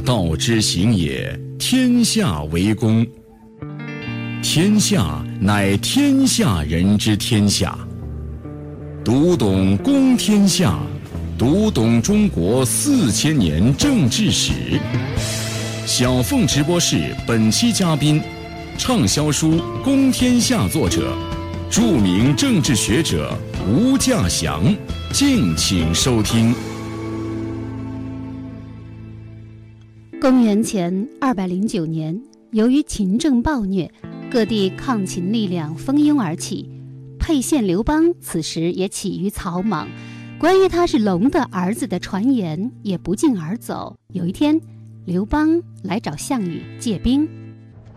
道之行也，天下为公。天下乃天下人之天下。读懂公天下，读懂中国四千年政治史。小凤直播室本期嘉宾，畅销书《公天下》作者，著名政治学者吴稼祥。敬请收听。公元前二百零九年，由于秦政暴虐，各地抗秦力量蜂拥而起。沛县刘邦此时也起于草莽，关于他是龙的儿子的传言也不胫而走。有一天，刘邦来找项羽借兵。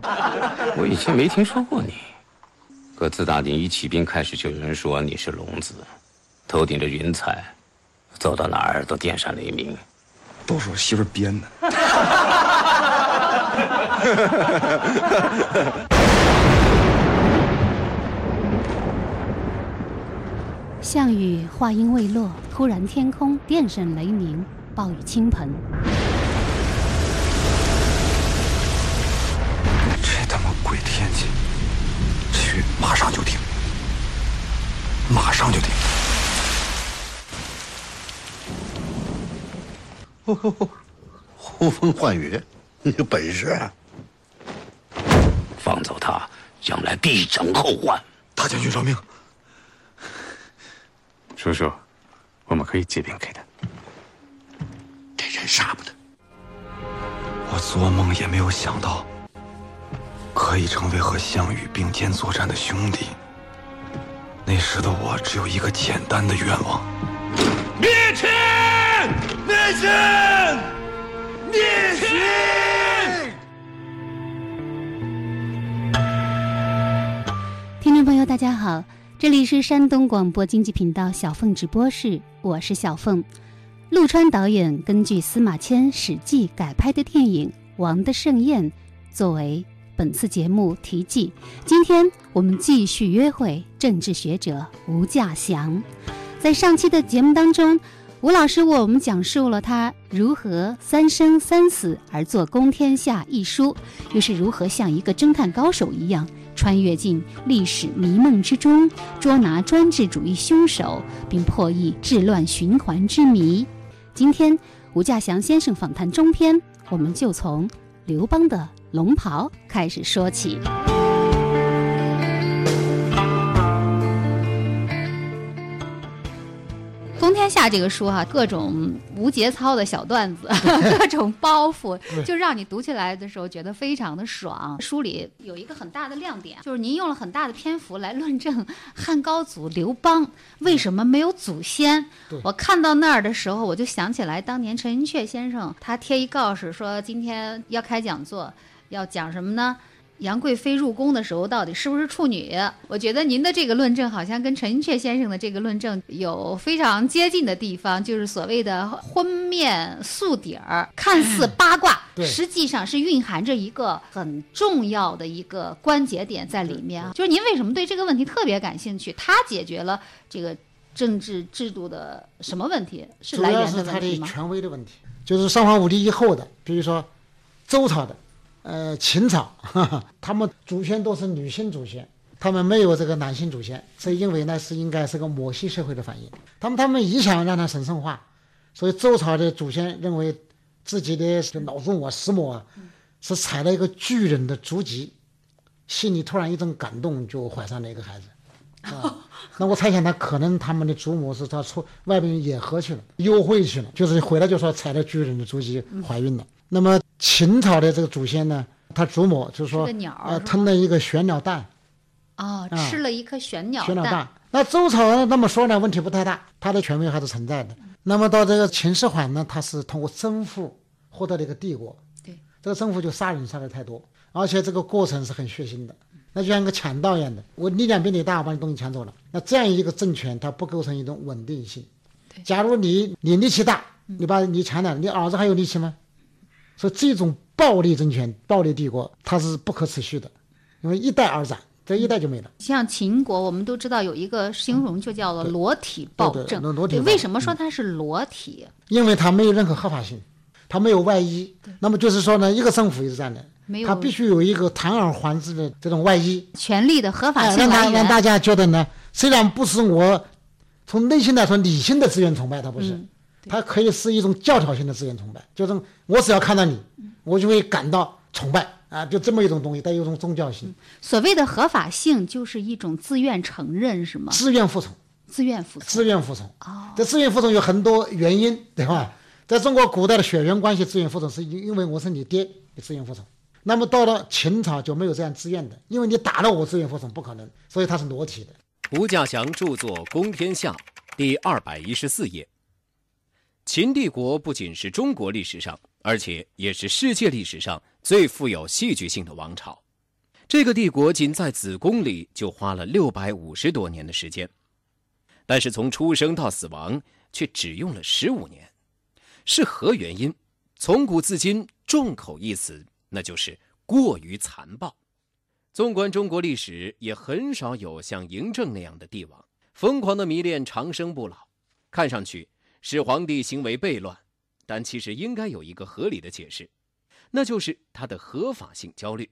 我以前没听说过你，可自打你一起兵开始，就有人说你是龙子，头顶着云彩，走到哪儿都电闪雷鸣。都是我媳妇编的。项羽话音未落，突然天空电闪雷鸣，暴雨倾盆。这他妈鬼天气！这雨马上就停，马上就停。呼呼呼，呼风唤雨，你 有本事！啊！放走他，将来必成后患。大将军饶命！叔叔，我们可以借兵给他。这人杀不得。我做梦也没有想到，可以成为和项羽并肩作战的兄弟。那时的我只有一个简单的愿望：！灭秦！灭秦！听众朋友，大家好，这里是山东广播经济频道小凤直播室，我是小凤。陆川导演根据司马迁《史记》改拍的电影《王的盛宴》作为本次节目题记。今天我们继续约会政治学者吴稼祥。在上期的节目当中。吴老师为我们讲述了他如何三生三死而作《公天下》一书，又是如何像一个侦探高手一样穿越进历史迷梦之中，捉拿专制主义凶手，并破译治乱循环之谜。今天吴稼祥先生访谈中篇，我们就从刘邦的龙袍开始说起。《公天下》这个书哈，各种无节操的小段子，各种包袱，就让你读起来的时候觉得非常的爽。书里有一个很大的亮点，就是您用了很大的篇幅来论证汉高祖刘邦为什么没有祖先。我看到那儿的时候，我就想起来当年陈寅恪先生他贴一告示说今天要开讲座，要讲什么呢？杨贵妃入宫的时候到底是不是处女？我觉得您的这个论证好像跟陈寅恪先生的这个论证有非常接近的地方，就是所谓的婚面素底儿，看似八卦，实际上是蕴含着一个很重要的一个关节点在里面。就是您为什么对这个问题特别感兴趣？它解决了这个政治制度的什么问题？是来源的问题主要是它的权威的问题，就是三皇五帝以后的，比如说周朝的。呃，秦朝，他们祖先都是女性祖先，他们没有这个男性祖先，所以因为呢是应该是个母系社会的反应。他们他们也想让它神圣化，所以周朝的祖先认为自己的老祖母石母啊，是踩了一个巨人的足迹，心里突然一阵感动，就怀上了一个孩子。啊，那我猜想他可能他们的祖母是他出外边野合去了，幽会去了，就是回来就说踩了巨人的足迹怀孕了。那么。秦朝的这个祖先呢，他祖母就是说，呃，吞了一个玄鸟蛋，哦，吃了一颗玄鸟玄鸟蛋。那周朝那么说呢，问题不太大，他的权威还是存在的。那么到这个秦始皇呢，他是通过征服获得了一个帝国，对，这个征服就杀人杀的太多，而且这个过程是很血腥的，那就像一个强盗一样的，我力量比你大，我把你东西抢走了。那这样一个政权，它不构成一种稳定性。假如你你力气大，你把你抢了，你儿子还有力气吗？所以这种暴力政权、暴力帝国，它是不可持续的，因为一代而斩，这一代就没了。像秦国，我们都知道有一个形容，就叫做裸体暴政。裸体。为什么说它是裸体？因为它没有任何合法性，它没有外衣。那么就是说呢，一个政府也是这样的，它必须有一个堂而皇之的这种外衣，权力的合法哎，性让大家觉得呢，虽然不是我从内心来说理性的自愿崇拜，它不是，嗯它可以是一种教条性的自愿崇拜，就是我只要看到你，我就会感到崇拜啊，就这么一种东西，带有一种宗教性，所谓的合法性，就是一种自愿承认，是吗？自愿服从。自愿服从。自愿服从。哦，这自愿服从有很多原因，对吧？在中国古代的血缘关系，自愿服从是因因为我是你爹，你自愿服从。那么到了秦朝就没有这样自愿的，因为你打了我自愿服从不可能，所以它是裸体的。吴稼祥著作《公天下》第二百一十四页。秦帝国不仅是中国历史上，而且也是世界历史上最富有戏剧性的王朝。这个帝国仅在子宫里就花了六百五十多年的时间，但是从出生到死亡却只用了十五年，是何原因？从古至今，众口一词，那就是过于残暴。纵观中国历史，也很少有像嬴政那样的帝王，疯狂的迷恋长生不老。看上去是皇帝行为悖乱，但其实应该有一个合理的解释，那就是他的合法性焦虑。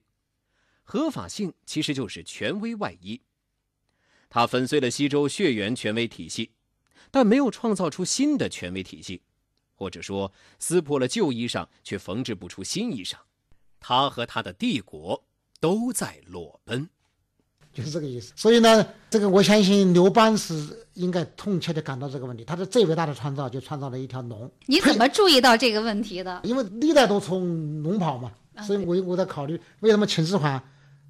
合法性其实就是权威外衣。他粉碎了西周血缘权威体系，但没有创造出新的权威体系，或者说撕破了旧衣裳，却缝制不出新衣裳。他和他的帝国都在裸奔。就是这个意思。所以呢，这个我相信刘邦是应该痛切的感到这个问题。他的最伟大的创造就创造了一条龙。你怎么注意到这个问题的？因为历代都从龙跑嘛，所以我我在考虑为什么秦始皇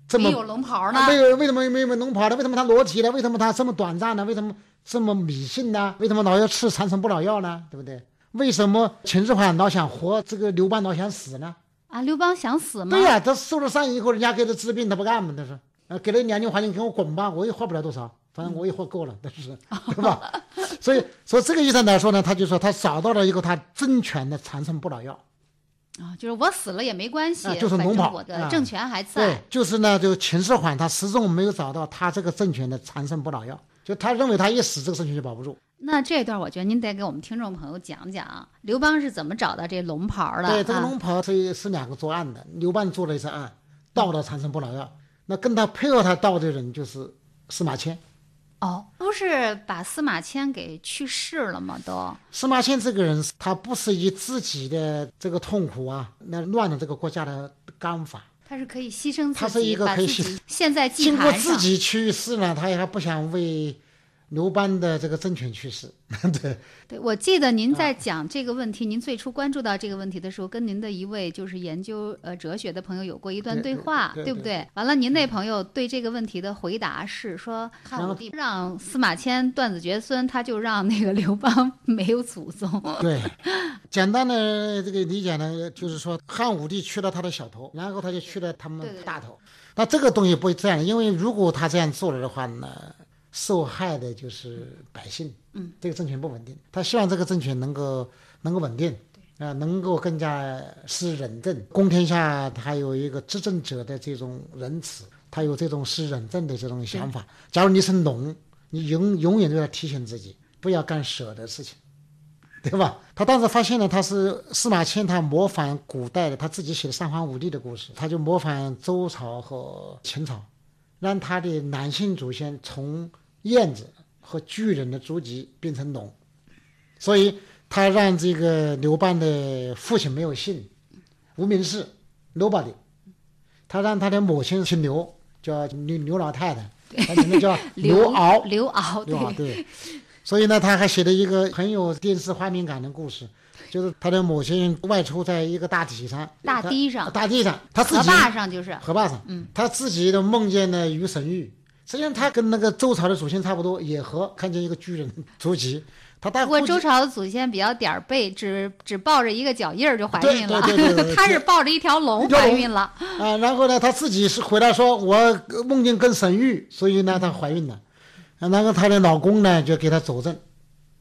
这么没有龙袍呢？没有为什么没有龙袍呢？为什么他裸体呢？为什么他这么短暂呢？为什么这么迷信呢？为什么老要吃长生不老药呢？对不对？为什么秦始皇老想活，这个刘邦老想死呢？啊，刘邦想死吗？对呀、他受了伤以后，人家给他治病，他不干嘛？他说，呃，给了两年黄金，给我滚吧，我也活不了多少，反正我也活够了，但是，对吧？所以，所以这个意思来说呢，他就说他找到了一个他政权的长生不老药。啊，就是我死了也没关系，啊就是反龙袍我的啊政权还在对在。，就是呢，就秦始皇他始终没有找到他这个政权的长生不老药，就他认为他一死，这个政权就保不住。那这段我觉得您得给我们听众朋友讲讲，刘邦是怎么找到这龙袍的？对，这个啊龙袍是是两个作案的，刘邦做了一次案，盗了长生不老药。那跟他配合他到的人就是司马迁。哦，不是把司马迁给去世了吗？都司马迁这个人，他不是以自己的这个痛苦啊，那乱了这个国家的纲法。他是可以牺牲自己，他是一个可以牺牲。现在祭经过。自己去世呢，他也还不想为刘邦的这个政权去世。对，对，我记得您啊在讲这个问题，您最初关注到这个问题的时候，跟您的一位就是研究呃哲学的朋友有过一段对对话，对对不对？完了，您那朋友对这个问题的回答是说，汉武帝让司马迁断子绝孙，他就让那个刘邦没有祖宗。对，简单的这个理解呢，就是说汉武帝去了他的小头，然后他就去了他们对对大头。那这个东西不会这样，因为如果他这样做了的话呢，受害的就是百姓。嗯，这个政权不稳定，他希望这个政权能够能够稳定。啊，能够更加施仁政，公天下他有一个执政者的这种仁慈，他有这种施仁政的这种想法。假如你是农，你永永远都要提醒自己，不要干舍的事情。对吧？他当时发现了，他是司马迁，他模仿古代的他自己写的三皇五帝的故事，他就模仿周朝和秦朝，让他的男性祖先从燕子和巨人的足迹变成龙，所以他让这个刘邦的父亲没有姓，无名氏，nobody，他让他的母亲姓刘，叫刘刘老太太，他名字叫 刘敖，刘敖，刘敖对，对。所以呢，他还写了一个很有电视画面感的故事，就是他的母亲外出在一个大堤上，大堤上。大堤上，他自河己坝上就是。河坝上，嗯，他自己都梦见了鱼神玉，实际上他跟那个周朝的祖先差不多，也和看见一个巨人 足迹，他大不过周朝的祖先比较点儿背，只只抱着一个脚印儿就怀孕了对对对对，他是抱着一条龙怀孕了。啊，然后呢，他自己是回来说，我梦见跟神玉，所以呢，她怀孕了。啊然后她的老公呢，就给她佐证，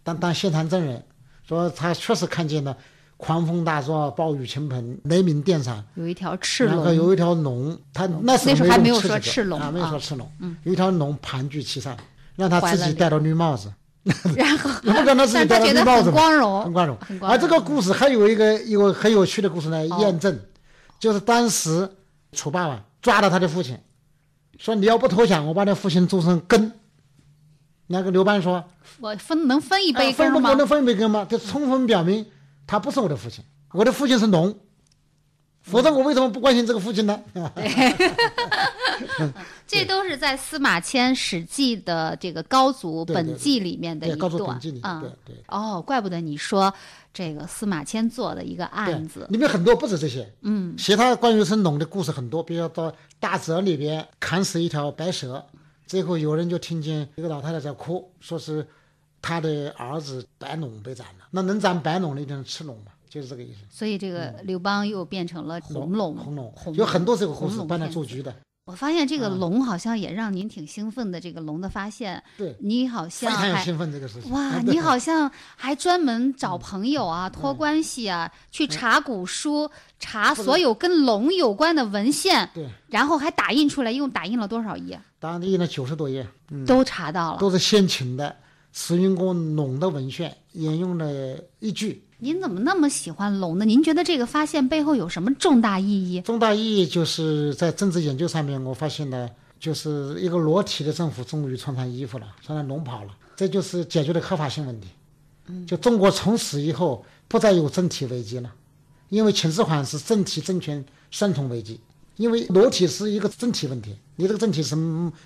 当当现场证人，说他确实看见了狂风大作、暴雨倾盆、雷鸣电闪，有一条赤龙，有一条龙，他那时候还没有说赤龙啊，没有啊。说赤龙，嗯。有一条龙盘踞其上，让他自己戴了绿帽子，然后不可能自己戴了但他觉得绿帽子很光荣，很光荣。而这个故事还有一个一个很有趣的故事来哦。验证，就是当时楚霸王抓了他的父亲，说你要不投降，我把你父亲做成羹。那个刘邦说，我分能分一啊杯羹吗？分不能分一杯羹吗？这充分表明他不是我的父亲，我的父亲是龙，否则我为什么不关心这个父亲呢？这都是在司马迁《史记》的这个高祖本纪里面的对，一告诉段本纪里，啊。对对。哦，怪不得你说这个司马迁做的一个案子，里面很多不止这些，嗯，其他关于神龙的故事很多，比如说到大泽里边砍死一条白蛇，最后有人就听见一个老太太在哭，说是她的儿子白龙被斩了，那能斩白龙的一定是赤龙嘛，就是这个意思。所以这个刘邦又变成了红龙，红龙。红有很多这个故红龙事搬来做局的，我发现这个嗯。龙好像也让您挺兴奋的，这个龙的发现，对，你好像还常有兴奋这个事情。哇，你好像还专门找朋友啊，托关系啊，去查古书，查所有跟龙有关的文献，对，然后还打印出来，一共打印了多少页？当然印了九十多页，嗯，都查到了。都是先秦的慈云宫龙的文献，沿用了一句。您怎么那么喜欢龙呢？您觉得这个发现背后有什么重大意义？重大意义就是在政治研究上面，我发现呢，就是一个裸体的政府终于穿上衣服了，穿上龙袍了，这就是解决了合法性问题。就中国从此以后不再有政体危机了，因为秦始皇是政体政权双重危机，因为裸体是一个政体问题，你这个政体是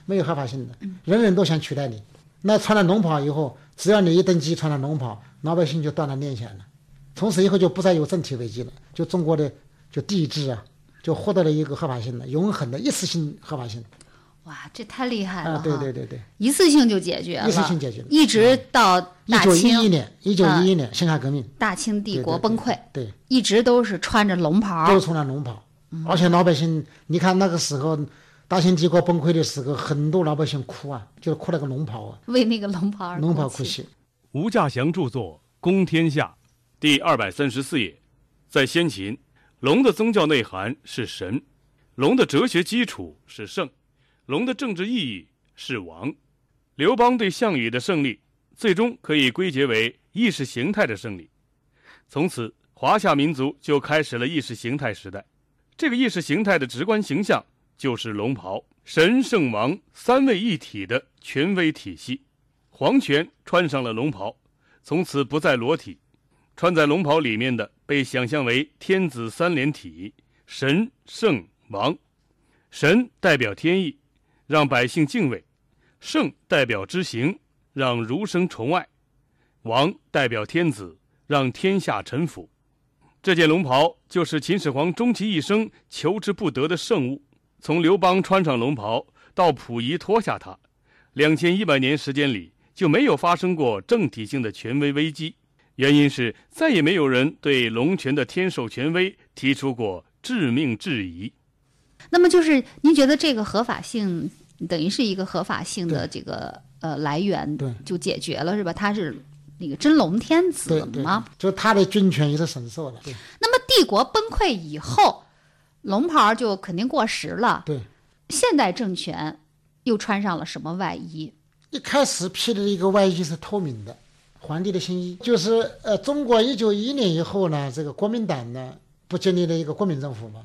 没有合法性的，人人都想取代你。那穿了龙袍以后，只要你一登基穿了龙袍，老百姓就断了念想了。从此以后就不再有政体危机了，就中国的就帝制啊，就获得了一个合法性的、永恒的一次性合法性哇，这太厉害了啊！对对对对，一次性就解决了，一次性解决了一直到一九大清一一年，一九一一年辛亥革命，大清帝国崩溃，对，一直都是穿着龙袍，都是穿着龙袍，而且老百姓，你看那个时候大清帝国崩溃的时候，很多老百姓哭啊，就是哭那个龙袍啊，为那个龙袍而龙袍哭泣。哭泣。吴稼祥著作《公天下》第二百三十四页，在先秦，龙的宗教内涵是神，龙的哲学基础是圣，龙的政治意义是王。刘邦对项羽的胜利，最终可以归结为意识形态的胜利。从此，华夏民族就开始了意识形态时代。这个意识形态的直观形象就是龙袍，神圣王三位一体的权威体系。皇权穿上了龙袍，从此不再裸体。穿在龙袍里面的被想象为天子三连体，神、圣、王。神代表天意，让百姓敬畏；圣代表知行，让儒生崇爱；王代表天子，让天下臣服。这件龙袍就是秦始皇终其一生求之不得的圣物。从刘邦穿上龙袍到溥仪脱下它，两千一百年时间里就没有发生过政体性的权威危机。原因是再也没有人对龙权的天授权威提出过致命质疑。那么就是您觉得这个合法性等于是一个合法性的这个呃来源，对，就解决了是吧？他是那个真龙天子吗？，就他的军权也是神授的。对那么帝国崩溃以后，龙袍就肯定过时了。对，现代政权又穿上了什么外衣？一开始披的一个外衣是透明的，皇帝的新衣，就是呃，中国一九一一年以后呢，这个国民党呢不建立了一个国民政府嘛？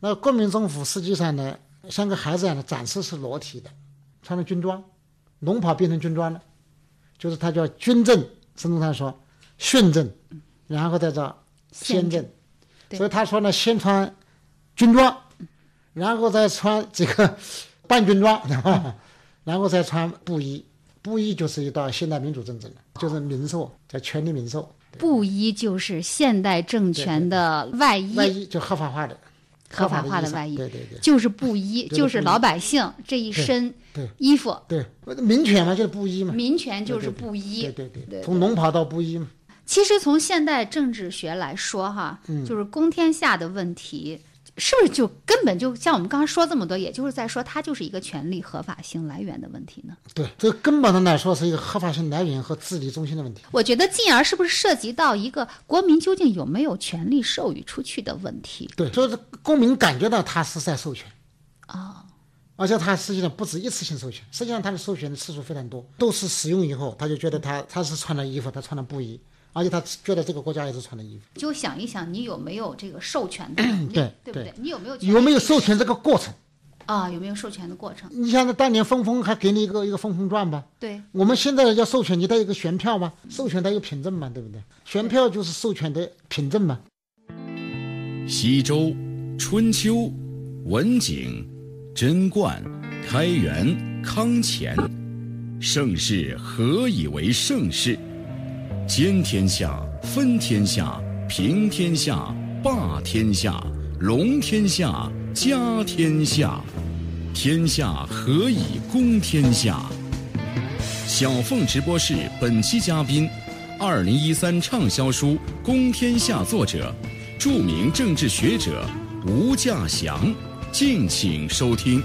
那国民政府实际上呢，像个孩子一样的暂时是裸体的，穿着军装，龙袍变成军装了，就是它叫军政，孙中山说训政，然后再叫先政，所以他说呢，先穿军装，然后再穿这个 半军装，对吧？然后再穿布衣，布衣就是一道现代民主政治了，就是民授，叫权力民授，布衣就是现代政权的外衣，外衣就合法化的，合法化的外衣，对对对，就是布衣，就是老百姓这一身衣服。对，民权嘛就是布衣嘛，民权就是布衣，对对对，从龙袍到布衣嘛，其实从现代政治学来说，哈，嗯。就是公天下的问题，是不是就根本就像我们刚刚说这么多，也就是在说它就是一个权利合法性来源的问题呢？对，这根本上来说是一个合法性来源和治理中心的问题。我觉得进而是不是涉及到一个国民究竟有没有权利授予出去的问题？对，就是公民感觉到他是在授权。哦，而且他实际上不止一次性授权，实际上他的授权的次数非常多，都是使用以后他就觉得他他是穿了衣服，他穿了布衣，而且他觉得这个国家也是穿的衣服。就想一想，你有没有这个授权的能力，对 对不对？你有没有有没有授权这个过程？啊，有没有授权的过程？你像那当年峰峰还给你一个一个峰峰传吧？对，我们现在要授权，你得有个选票吧？授权得有凭证嘛，对不对？选票就是授权的凭证嘛。西周、春秋、文景、贞观、开元、康乾，盛世何以为盛世？兼天下，分天下，平天下，霸天下，隆天下，家天下。天下何以公天下？小凤直播室本期嘉宾，二零一三畅销书《公天下》作者，著名政治学者吴稼祥，敬请收听。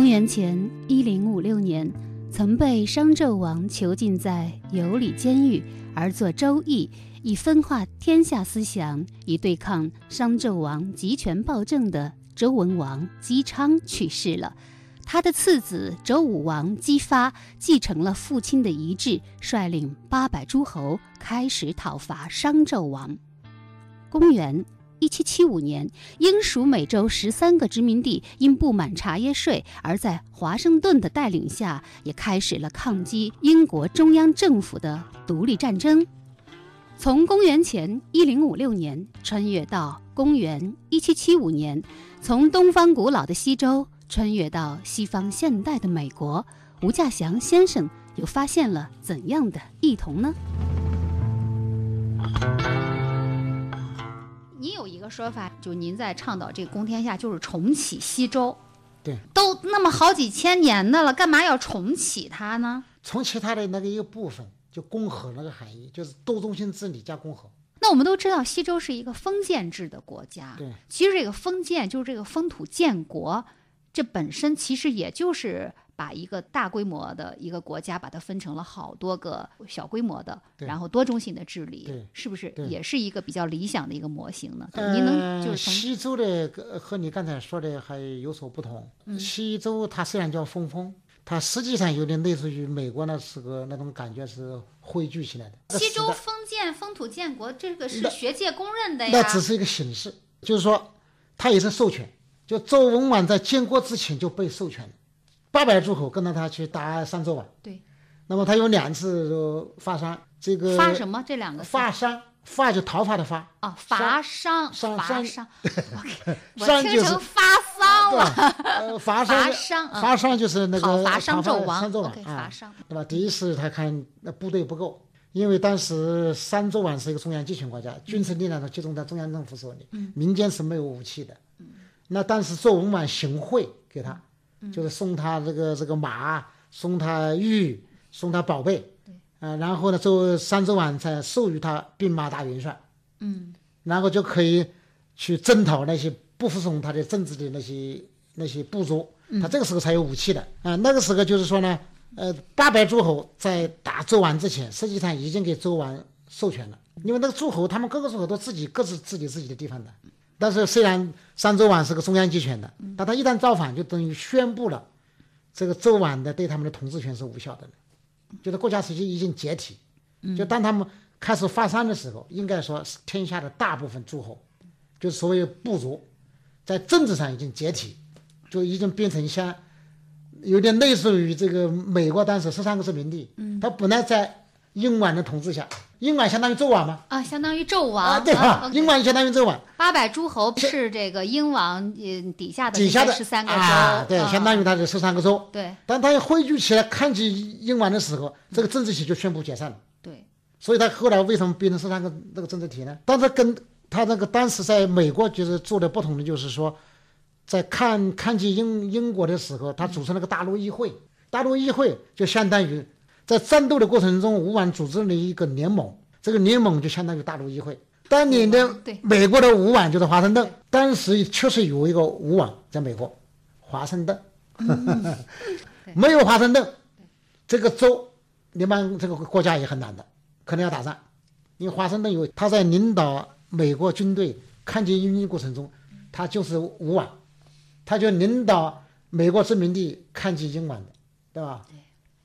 公元前一零五六年。曾被商纣王囚禁在有里监狱而作《周易》，以分化天下思想，以对抗商纣王集权暴政的周文王姬昌去世了。他的次子周武王姬发继承了父亲的遗志，率领八百诸侯开始讨伐商纣王。公元。一七七五年，英属美洲十三个殖民地因不满茶叶税，而在华盛顿的带领下，也开始了抗击英国中央政府的独立战争。从公元前一零五六年穿越到公元一七七五年，从东方古老的西周穿越到西方现代的美国，吴稼祥先生又发现了怎样的异同呢？你有一个说法，就您在倡导这个公天下，就是重启西周。对，都那么好几千年的了，干嘛要重启它呢？重启它的那个一个部分，就共和那个含义，就是多中心治理加共和。那我们都知道，西周是一个封建制的国家。对，其实这个封建就是这个封土建国，这本身其实也就是。把一个大规模的一个国家，把它分成了好多个小规模的，然后多中心的治理，是不是也是一个比较理想的一个模型呢？您能就是西周的和你刚才说的还有所不同。西周它虽然叫封封，它实际上有点类似于美国那时候那种感觉是汇聚起来的。西周封建封土建国，这个是学界公认的呀。那只是一个形式，就是说它也是授权。就周文王在建国之前就被授权了。八百诸侯跟着他去打商纣王，对。那么他有两次发商，这个发什么？这两个发商，发就讨伐的发啊，伐商，伐商。我听成发丧了。呃，伐商，伐商就是那个讨伐商纣王，商纣王啊，对吧？第一次他看那部队不够，因为当时商纣王是一个中央集权国家，军事力量都集中在中央政府手里，民间是没有武器的。那当时周文王行贿给他。就是送他这个这个马，送他玉，送他宝贝，啊，然后呢，周三周王才授予他兵马大元帅，嗯，然后就可以去征讨那些不服从他的政治的那些那些部族，他这个时候才有武器的啊。那个时候就是说呢，呃，八百诸侯在打周王之前，实际上已经给周王授权了，因为那个诸侯他们各个诸侯都自己各自自己自己的地方的。但是虽然商纣王是个中央集权的，但他一旦造反，就等于宣布了这个纣王的对他们的统治权是无效的了，就是国家实际已经解体。就当他们开始发丧的时候，应该说天下的大部分诸侯，就是所谓部族，在政治上已经解体，就已经变成像有点类似于这个美国当时十三个殖民地，他本来在英王的统治下。英王相当于纣王吗？啊，相当于纣王，对吧？英王相当于纣王。八百诸侯是这个英王呃底下的底下的十三个州，对，相当于他的十三个州。对。当他汇聚起来抗击英王的时候，这个政治体就宣布解散了。对。所以他后来为什么变成十三个那个政治体呢？但是跟他那个当时在美国就是做的不同的，就是说，在抗抗击英英国的时候，他组成了个大陆议会，大陆议会就相当于。在战斗的过程中，吴王组织了一个联盟，这个联盟就相当于大陆议会。当年的美国的吴王就是华盛顿，当时确实有一个吴王在美国，华盛顿。没有华盛顿，这个州联邦这个国家也很难的，可能要打仗，因为华盛顿有他在领导美国军队抗击英军过程中，他就是吴王，他就领导美国殖民地抗击英王的，对吧？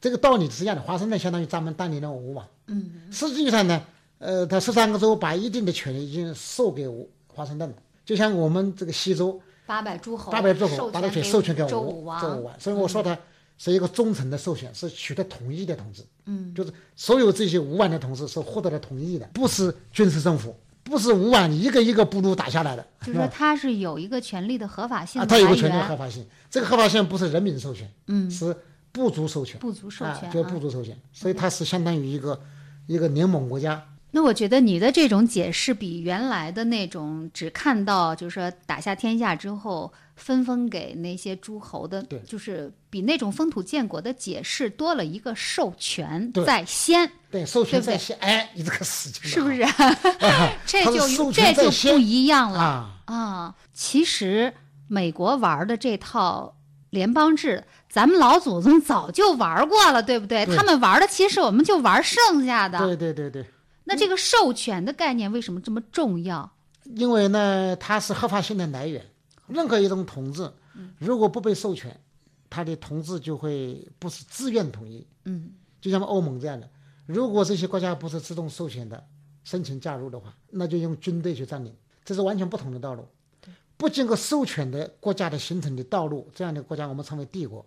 这个道理是一样的。华盛顿相当于咱们当年的吴王，嗯，实际上呢，呃，他十三个州把一定的权利已经授给华盛顿了，就像我们这个西周八百诸侯，八百诸侯把它授授权给周武武王，周武王，所以我说他是一个忠诚的授权，是取得统一的统治。嗯，就是所有这些吴王的统治是获得了同意的，不是军事政府，不是吴王一个一个部落打下来的，就是说他是有一个权利的合法性啊，的来它有个权利的合法性，这个合法性不是人民授权，嗯。是部族授权，不足授权啊，就是啊部族授权，所以它是相当于一个一个联盟国家。那我觉得你的这种解释比原来的那种只看到就是说打下天下之后分封给那些诸侯的，就是比那种封土建国的解释多了一个授权对。在先，对，授权在对？对先，哎，你这个死情是不是？啊 这就这就不一样了。啊。啊！其实美国玩的这套联邦制，咱们老祖宗早就玩过了，对不对？对他们玩的其实我们就玩剩下的。对对对对，那这个授权的概念为什么这么重要？因为呢，它是合法性的来源。任何一种统治，如果不被授权，它的统治就会不是自愿统一。嗯，就像欧盟这样的，如果这些国家不是自动授权的申请加入的话，那就用军队去占领，这是完全不同的道路。不经过授权的国家的形成的道路，这样的国家我们称为帝国。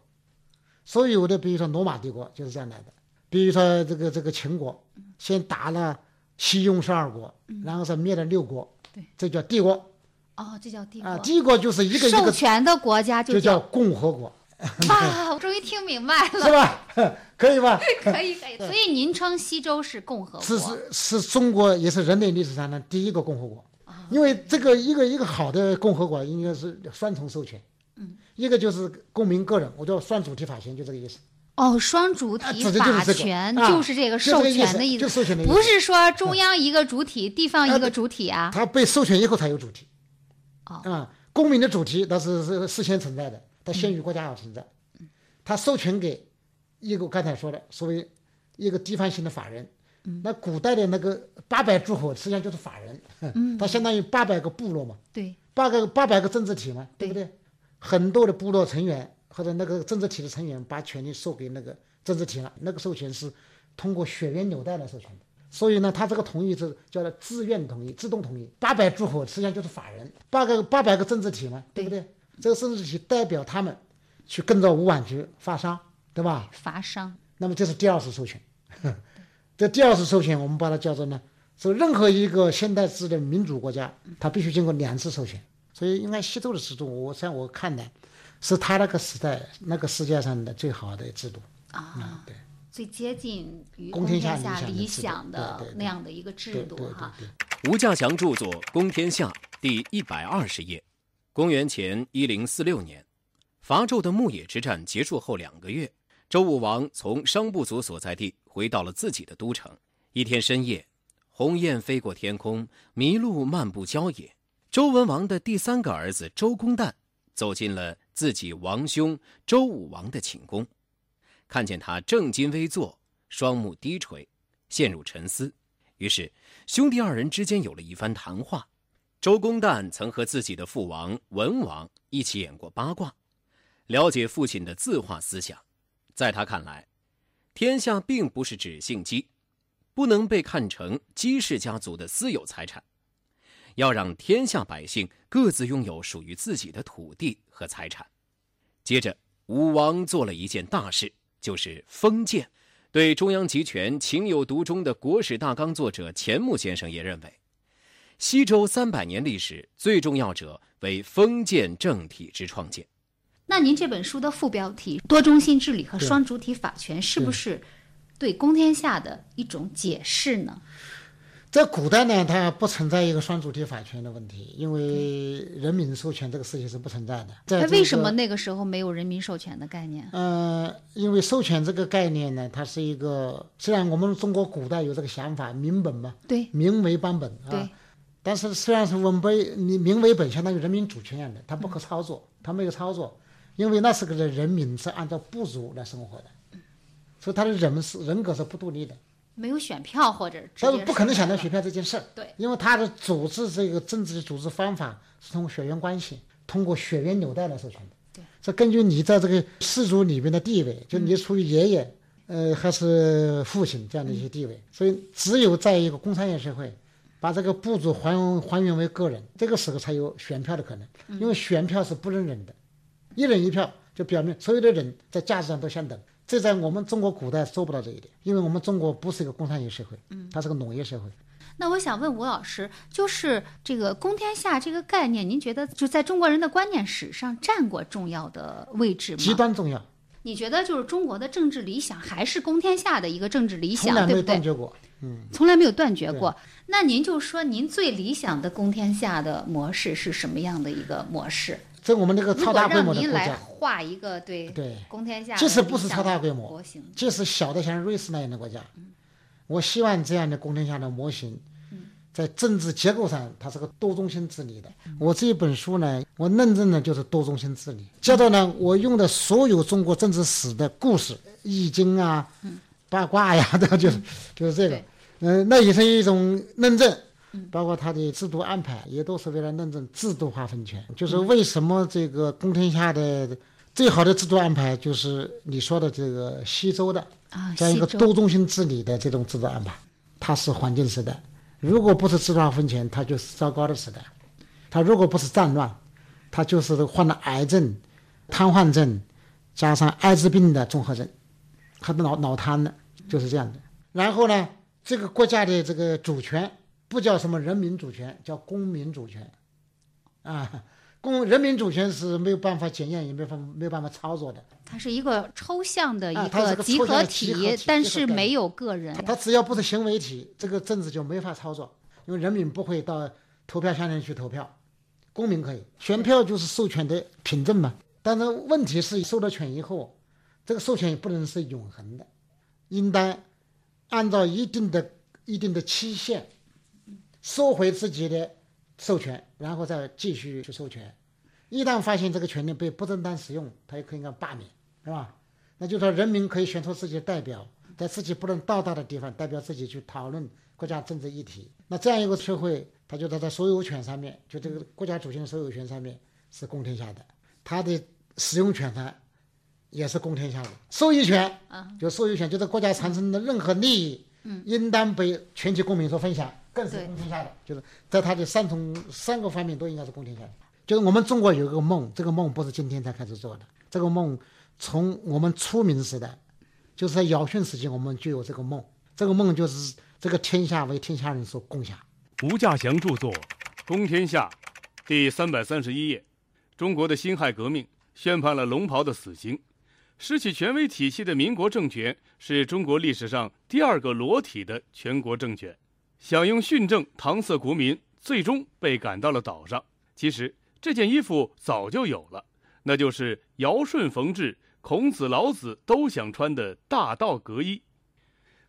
所有的，比如说罗马帝国就是这样来的。比如说这个这个秦国，先打了西雍十二国，然后是灭了六国，对，这叫帝国哦，这叫帝国。啊。帝国就是一个一授权的国家就叫共和国，啊，我终于听明白了，是？吧？可以吧？可以可以。所以您称西周是共和国，是是是中国也是人类历史上的第一个共和国，啊因为这个一个一个好的共和国应该是双重授权，嗯，一个就是公民个人，我叫双主体法权，就这个意思。哦，双主体法权就是这个授权的意思，就授权的意思不是说中央一个主体，地方一个主体啊。它被授权以后才有主体，哦啊，公民的主体那是是事先存在的，它先于国家而存在，嗯它授权给一个刚才说的所谓一个地方性的法人。嗯那古代的那个八百诸侯实际上就是法人，嗯它相当于八百个部落嘛，对，八个八百个政治体嘛，对不对？很多的部落成员或者那个政治体的成员把权利授给那个政治体了，那个授权是通过血缘纽带来授权的。所以呢，他这个同意是叫做自愿同意、自动同意。八百诸侯实际上就是法人，八个八百个政治体嘛，对不对？这个政治体代表他们去跟着吴婉菊发商，对吧？伐商。那么这是第二次授权。这第二次授权，我们把它叫做呢，是任何一个现代制的民主国家，它必须经过两次授权。所以应该西周的制度，我在我看来，是他那个时代那个世界上的最好的制度。啊，对，最接近于公天天下理理想想的对对对的那样的一个制度哈。吴稼祥著作《公天下》第一百二十页，公元前一零四六年，伐纣的牧野之战结束后两个月，周武王从商部族所在地回到了自己的都城。一天深夜，鸿雁飞过天空，麋鹿漫步郊野。周文王的第三个儿子周公旦走进了自己王兄周武王的寝宫，看见他正襟危坐，双目低垂，陷入沉思。于是，兄弟二人之间有了一番谈话。周公旦曾和自己的父王文王一起演过八卦，了解父亲的自化思想。在他看来，天下并不是指姓姬，不能被看成姬氏家族的私有财产，要让天下百姓各自拥有属于自己的土地和财产。接着，武王做了一件大事，就是封建。对中央集权情有独钟的国史大纲作者钱穆先生也认为，西周三百年历史最重要者为封建政体之创建。那您这本书的副标题“多中心治理和双主体法权”是不是对公天下的一种解释呢？在古代呢，它不存在一个双主体法权的问题，因为人民授权这个事情是不存在的。在这那为什么那个时候没有人民授权的概念？呃，因为授权这个概念呢，它是一个虽然我们中国古代有这个想法，民本嘛，对，民为邦本啊，对，但是虽然是文为你民为本，相当于人民主权一样的，它不可操作，它没有操作，因为那时候的人民是按照部族来生活的，所以他的人是人格是不独立的。没有选票或者，但是不可能想到选票这件事儿。对，因为他的组织这个政治的组织方法是通过血缘关系，通过血缘纽带来授权的。对，这根据你在这个氏族里面的地位，就你处于爷爷，呃，还是父亲这样的一些地位，所以只有在一个工商业社会，把这个部族还还原为个人，这个时候才有选票的可能。因为选票是不能忍的，一人一票就表明所有的人在价值上都相等。这在我们中国古代做不到这一点，因为我们中国不是一个工商业社会，嗯，它是个农业社会。那我想问吴老师，就是这个“公天下”这个概念，您觉得就在中国人的观念史上占过重要的位置吗？极端重要。你觉得就是中国的政治理想还是“公天下”的一个政治理想，对不对？从来没有断绝过，嗯，从来没有断绝过。那您就说，您最理想的“公天下”的模式是什么样的一个模式？在我们那个超大规模的国家，画一个对对公天下，即使不是超大规模，即使小的像瑞士那样的国家，我希望这样的公天下的模型，在政治结构上它是个多中心治理的。我这一本书呢，我论证的就是多中心治理。接着呢，我用的所有中国政治史的故事，《易经》啊，八卦呀，这就是就是这个，嗯，那也是一种论证。包括他的制度安排，也都是为了论证制度化分权。就是为什么这个公天下的最好的制度安排，就是你说的这个西周的这样一个多中心治理的这种制度安排。它是黄金时代，如果不是制度化分权，它就是糟糕的时代。它如果不是战乱，它就是患了癌症、瘫痪症，加上艾滋病的综合症，和脑脑瘫的，就是这样的。然后呢，这个国家的这个主权。不叫什么人民主权，叫公民主权，啊，公人民主权是没有办法检验，也没法没有办法操作的。它是一个抽象的一个集合体，但是没有个人。它只要不是行为体，这个政治就没法操作，因为人民不会到投票箱里去投票，公民可以选票，就是授权的凭证嘛。但是问题是，授了权以后，这个授权也不能是永恒的，应当按照一定的一定的期限。收回自己的授权，然后再继续去授权。一旦发现这个权利被不正当使用，他也可以按罢免，是吧？那就说人民可以选出自己的代表，在自己不能到达的地方代表自己去讨论国家政治议题。那这样一个社会，它就在所有权上面，就这个国家主权所有权上面是公天下的，它的使用权呢也是公天下的。受益权，就受益权，就是国家产生的任何利益，应当被全体公民所分享。更是公天下的，就是在他的三重三个方面都应该是公天下的。就是我们中国有一个梦，这个梦不是今天才开始做的，这个梦从我们初明时代，就是在尧舜时期，我们就有这个梦。这个梦就是这个天下为天下人所共享。吴稼祥著作《公天下》，第三百三十一页。中国的辛亥革命宣判了龙袍的死刑，失去权威体系的民国政权是中国历史上第二个裸体的全国政权。想用训政搪塞国民，最终被赶到了岛上。其实这件衣服早就有了，那就是尧舜冯至、孔子、老子都想穿的大道革衣。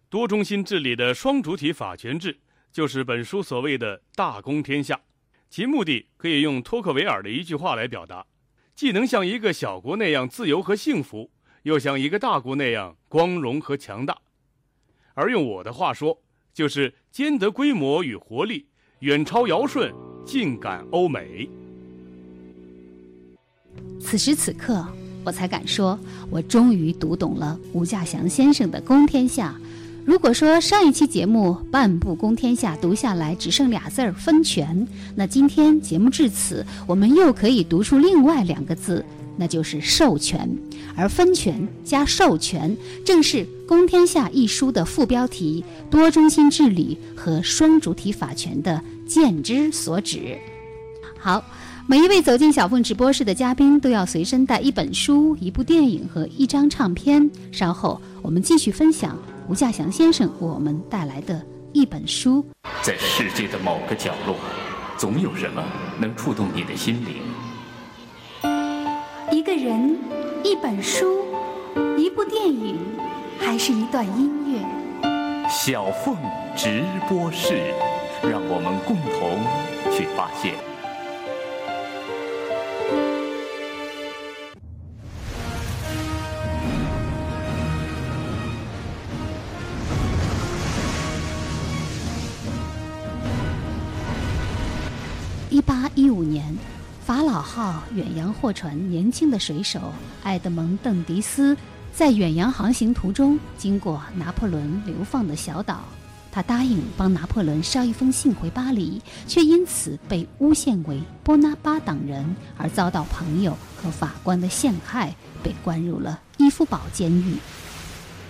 多中心治理的双主体法权制，就是本书所谓的大公天下。其目的可以用托克维尔的一句话来表达：既能像一个小国那样自由和幸福，又像一个大国那样光荣和强大。而用我的话说，就是兼得规模与活力，远超尧舜，尽赶欧美。此时此刻，我才敢说，我终于读懂了吴稼祥先生的《公天下》。如果说上一期节目半部《公天下》读下来只剩俩字儿“分权”，那今天节目至此，我们又可以读出另外两个字，那就是“授权”。而分权加授权，正是《公天下》一书的副标题“多中心治理和双主体法权”的见之所指。好，每一位走进小凤直播室的嘉宾都要随身带一本书、一部电影和一张唱片。稍后我们继续分享吴稼祥先生为我们带来的一本书。在世界的某个角落，总有什么能触动你的心灵。一个人一本书一部电影还是一段音乐。小凤直播室让我们共同去发现。一八一五年法老号远洋货船年轻的水手埃德蒙·邓迪斯在远洋航行途中经过拿破仑流放的小岛，他答应帮拿破仑捎一封信回巴黎，却因此被诬陷为波拿巴党人，而遭到朋友和法官的陷害，被关入了伊夫堡监狱。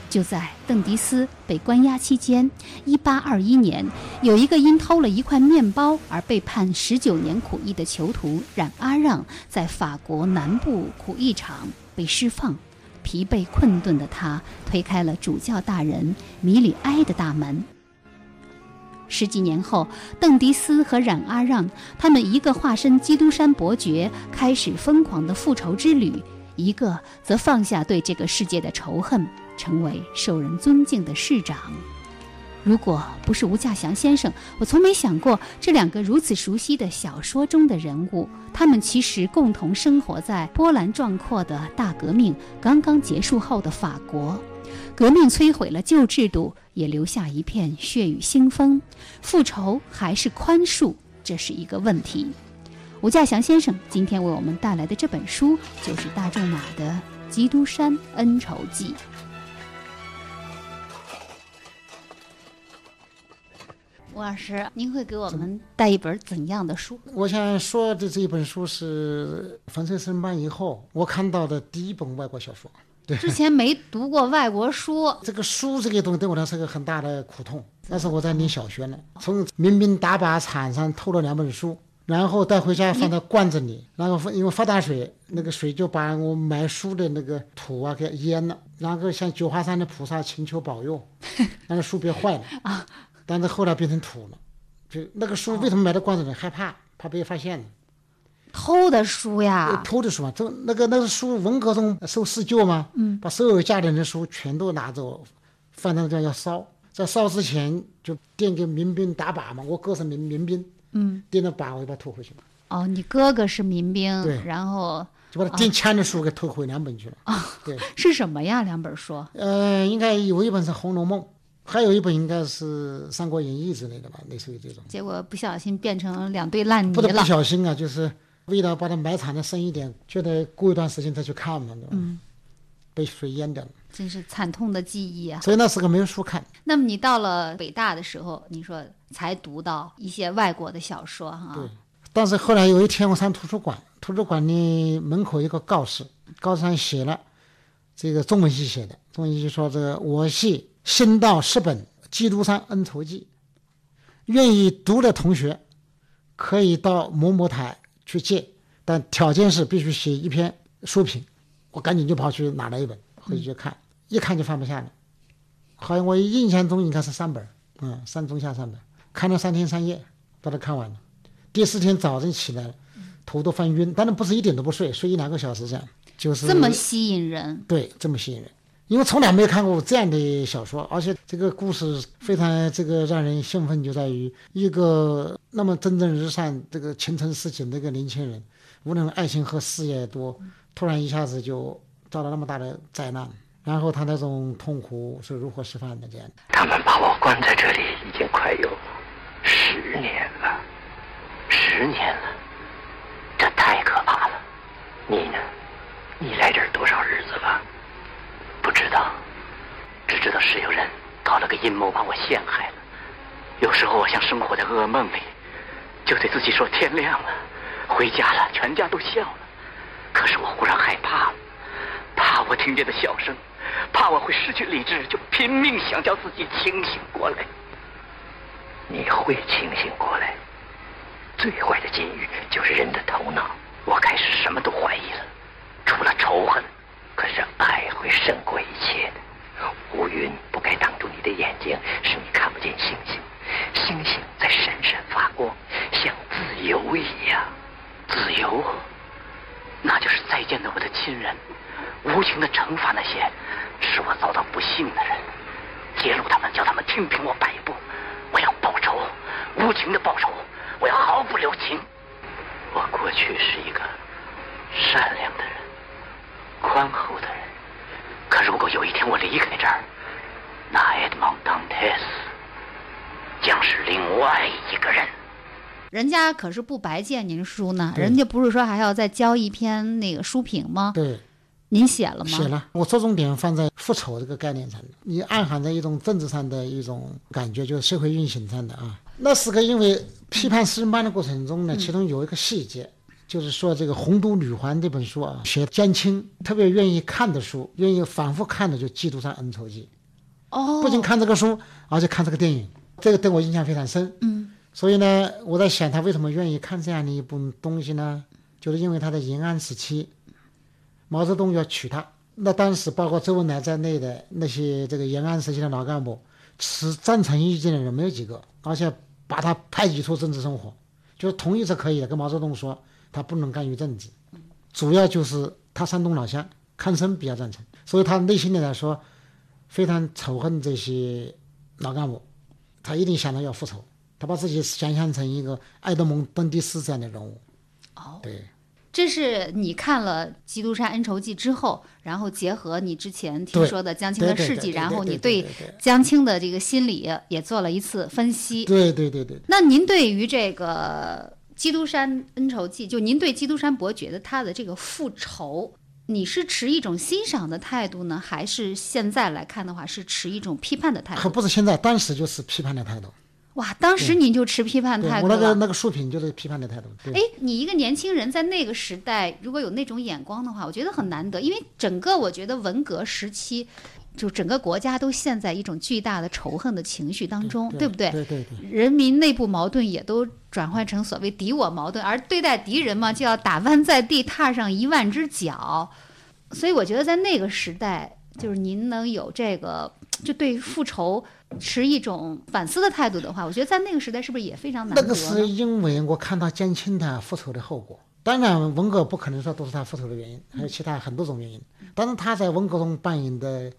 就在邓迪斯被关押期间，1821年，有一个因偷了一块面包而被判19年苦役的囚徒冉阿让，在法国南部苦役场被释放。疲惫困顿的他推开了主教大人米里埃的大门。十几年后，邓迪斯和冉阿让，他们一个化身基督山伯爵，开始疯狂的复仇之旅；一个则放下对这个世界的仇恨。成为受人尊敬的市长。如果不是吴稼祥先生，我从没想过这两个如此熟悉的小说中的人物，他们其实共同生活在波澜壮阔的大革命刚刚结束后的法国。革命摧毁了旧制度，也留下一片血雨腥风。复仇还是宽恕，这是一个问题。吴稼祥先生今天为我们带来的这本书，就是大仲马的《基督山恩仇记》。吴老师，您会给我们带一本怎样的书？我想说的这一本书是粉碎申班以后我看到的第一本外国小说。对，之前没读过外国书。这个书这个东西对我来说是个很大的苦痛。那时候我在念小学呢，从民兵打靶场上偷了两本书，然后带回家放在罐子里，然后因为发大水，那个水就把我埋书的那个土啊给淹了，然后向九华山的菩萨请求保佑，那个书别坏了啊。但是后来变成土了，就那个书为什么埋在罐子里？害怕，怕被发现。偷的书呀？偷的书嘛，这那个那个书，文革中受四旧嘛，嗯，把所有家里人的书全都拿走，放在那地要烧。在烧之前就垫给民兵打靶嘛，我哥是民民兵，嗯，垫了靶我就把它偷回去了。哦，你哥哥是民兵，对，然后就把他垫枪的书给偷回两本去了。啊，对，是什么呀？两本书？呃，应该有一本是《红楼梦》。还有一本应该是《三国演义》之类的吧，类似于这种。结果不小心变成两堆烂泥了。不不小心啊，就是为了把它埋藏的深一点，就得过一段时间再去看嘛，嗯，被水淹掉了。真是惨痛的记忆啊！所以那时候没有书看。那么你到了北大的时候，你说才读到一些外国的小说哈？对。但是后来有一天我上图书馆，图书馆的门口一个告示，告示上写了，这个中文系写的，中文系说这个我系。新到十本《基督山恩仇记》，愿意读的同学可以到某某台去借，但条件是必须写一篇书评。我赶紧就跑去拿了一本回去看，一看就放不下了。好像我印象中应该是三本，嗯，上中下三本，看了三天三夜把它看完了。第四天早晨起来了，头都翻晕，但是不是一点都不睡，睡一两个小时这样，就是这么吸引人。对，这么吸引人。因为从来没有看过这样的小说，而且这个故事非常这个让人兴奋，就在于一个那么蒸蒸日上、这个前程似锦的一个年轻人，无论爱情和事业多突然一下子就遭到那么大的灾难，然后他那种痛苦是如何释放的？这样，他们把我关在这里已经快有十年了，十年了，这太可怕了。你呢？你来这儿多少日子了？不知道，知道是有人搞了个阴谋把我陷害了。有时候我像生活在噩梦里，就对自己说天亮了，回家了，全家都笑了。可是我忽然害怕了，怕我听见的笑声，怕我会失去理智，就拼命想叫自己清醒过来。你会清醒过来？最坏的禁欲就是人的头脑。我开始什么都怀疑了，除了仇恨。可是爱会胜过一切的。乌云不该挡住你的眼睛，使你看不见星星。星星在闪闪发光，像自由一样。自由，那就是再见的我的亲人，无情的惩罚那些使我遭到不幸的人，揭露他们，叫他们听凭我摆布。我要报仇，无情的报仇，我要毫不留情。我过去是一个善良的人。宽厚的人，可如果有一天我离开这儿，那 Edmond Dantes 将是另外一个人。人家可是不白借您书呢，人家不是说还要再交一篇那个书评吗？对，您写了吗？写了，我着重点放在复仇这个概念上，你暗含着一种政治上的一种感觉，就是社会运行上的啊。那是个因为批判私人班的过程中呢，其中有一个细节，就是说这个《红都女皇》这本书啊，写江青特别愿意看的书，愿意反复看的就《基督山恩仇记》。哦，不仅看这个书，而且看这个电影，这个对我印象非常深。嗯，所以呢，我在想他为什么愿意看这样的一部东西呢？就是因为他在延安时期，毛泽东要娶她，那当时包括周恩来在内的那些这个延安时期的老干部，持赞成意见的人没有几个，而且把他排挤出政治生活，就是同意是可以的，跟毛泽东说他不能干预政治，主要就是他山东老乡，康生比较赞成，所以他内心里来说非常仇恨这些老干部，他一定想到要复仇，他把自己想象成一个爱德蒙·登蒂斯这样的人物。哦，对，这是你看了《基督山恩仇记》之后，然后结合你之前听说的江青的事迹，然后你对江青的这个心理也做了一次分析。对对对对。那您对于这个《基督山恩仇记》，就您对基督山伯爵的他的这个复仇，你是持一种欣赏的态度呢，还是现在来看的话是持一种批判的态度可度？不是现在，当时就是批判的态度。哇，当时您就持批判态度了。我那个那个书评就是批判的态度。对哎，你一个年轻人在那个时代，如果有那种眼光的话，我觉得很难得，因为整个我觉得文革时期，就整个国家都陷在一种巨大的仇恨的情绪当中，对不对？对对对。人民内部矛盾也都转换成所谓敌我矛盾，而对待敌人嘛，就要打弯在地，踏上一万只脚。所以我觉得在那个时代，就是您能有这个，就对复仇持一种反思的态度的话，我觉得在那个时代是不是也非常难得呢？那个是因为我看到江青他复仇的后果。当然，文革不可能说都是他复仇的原因，还有其他很多种原因。但是他在文革中扮演的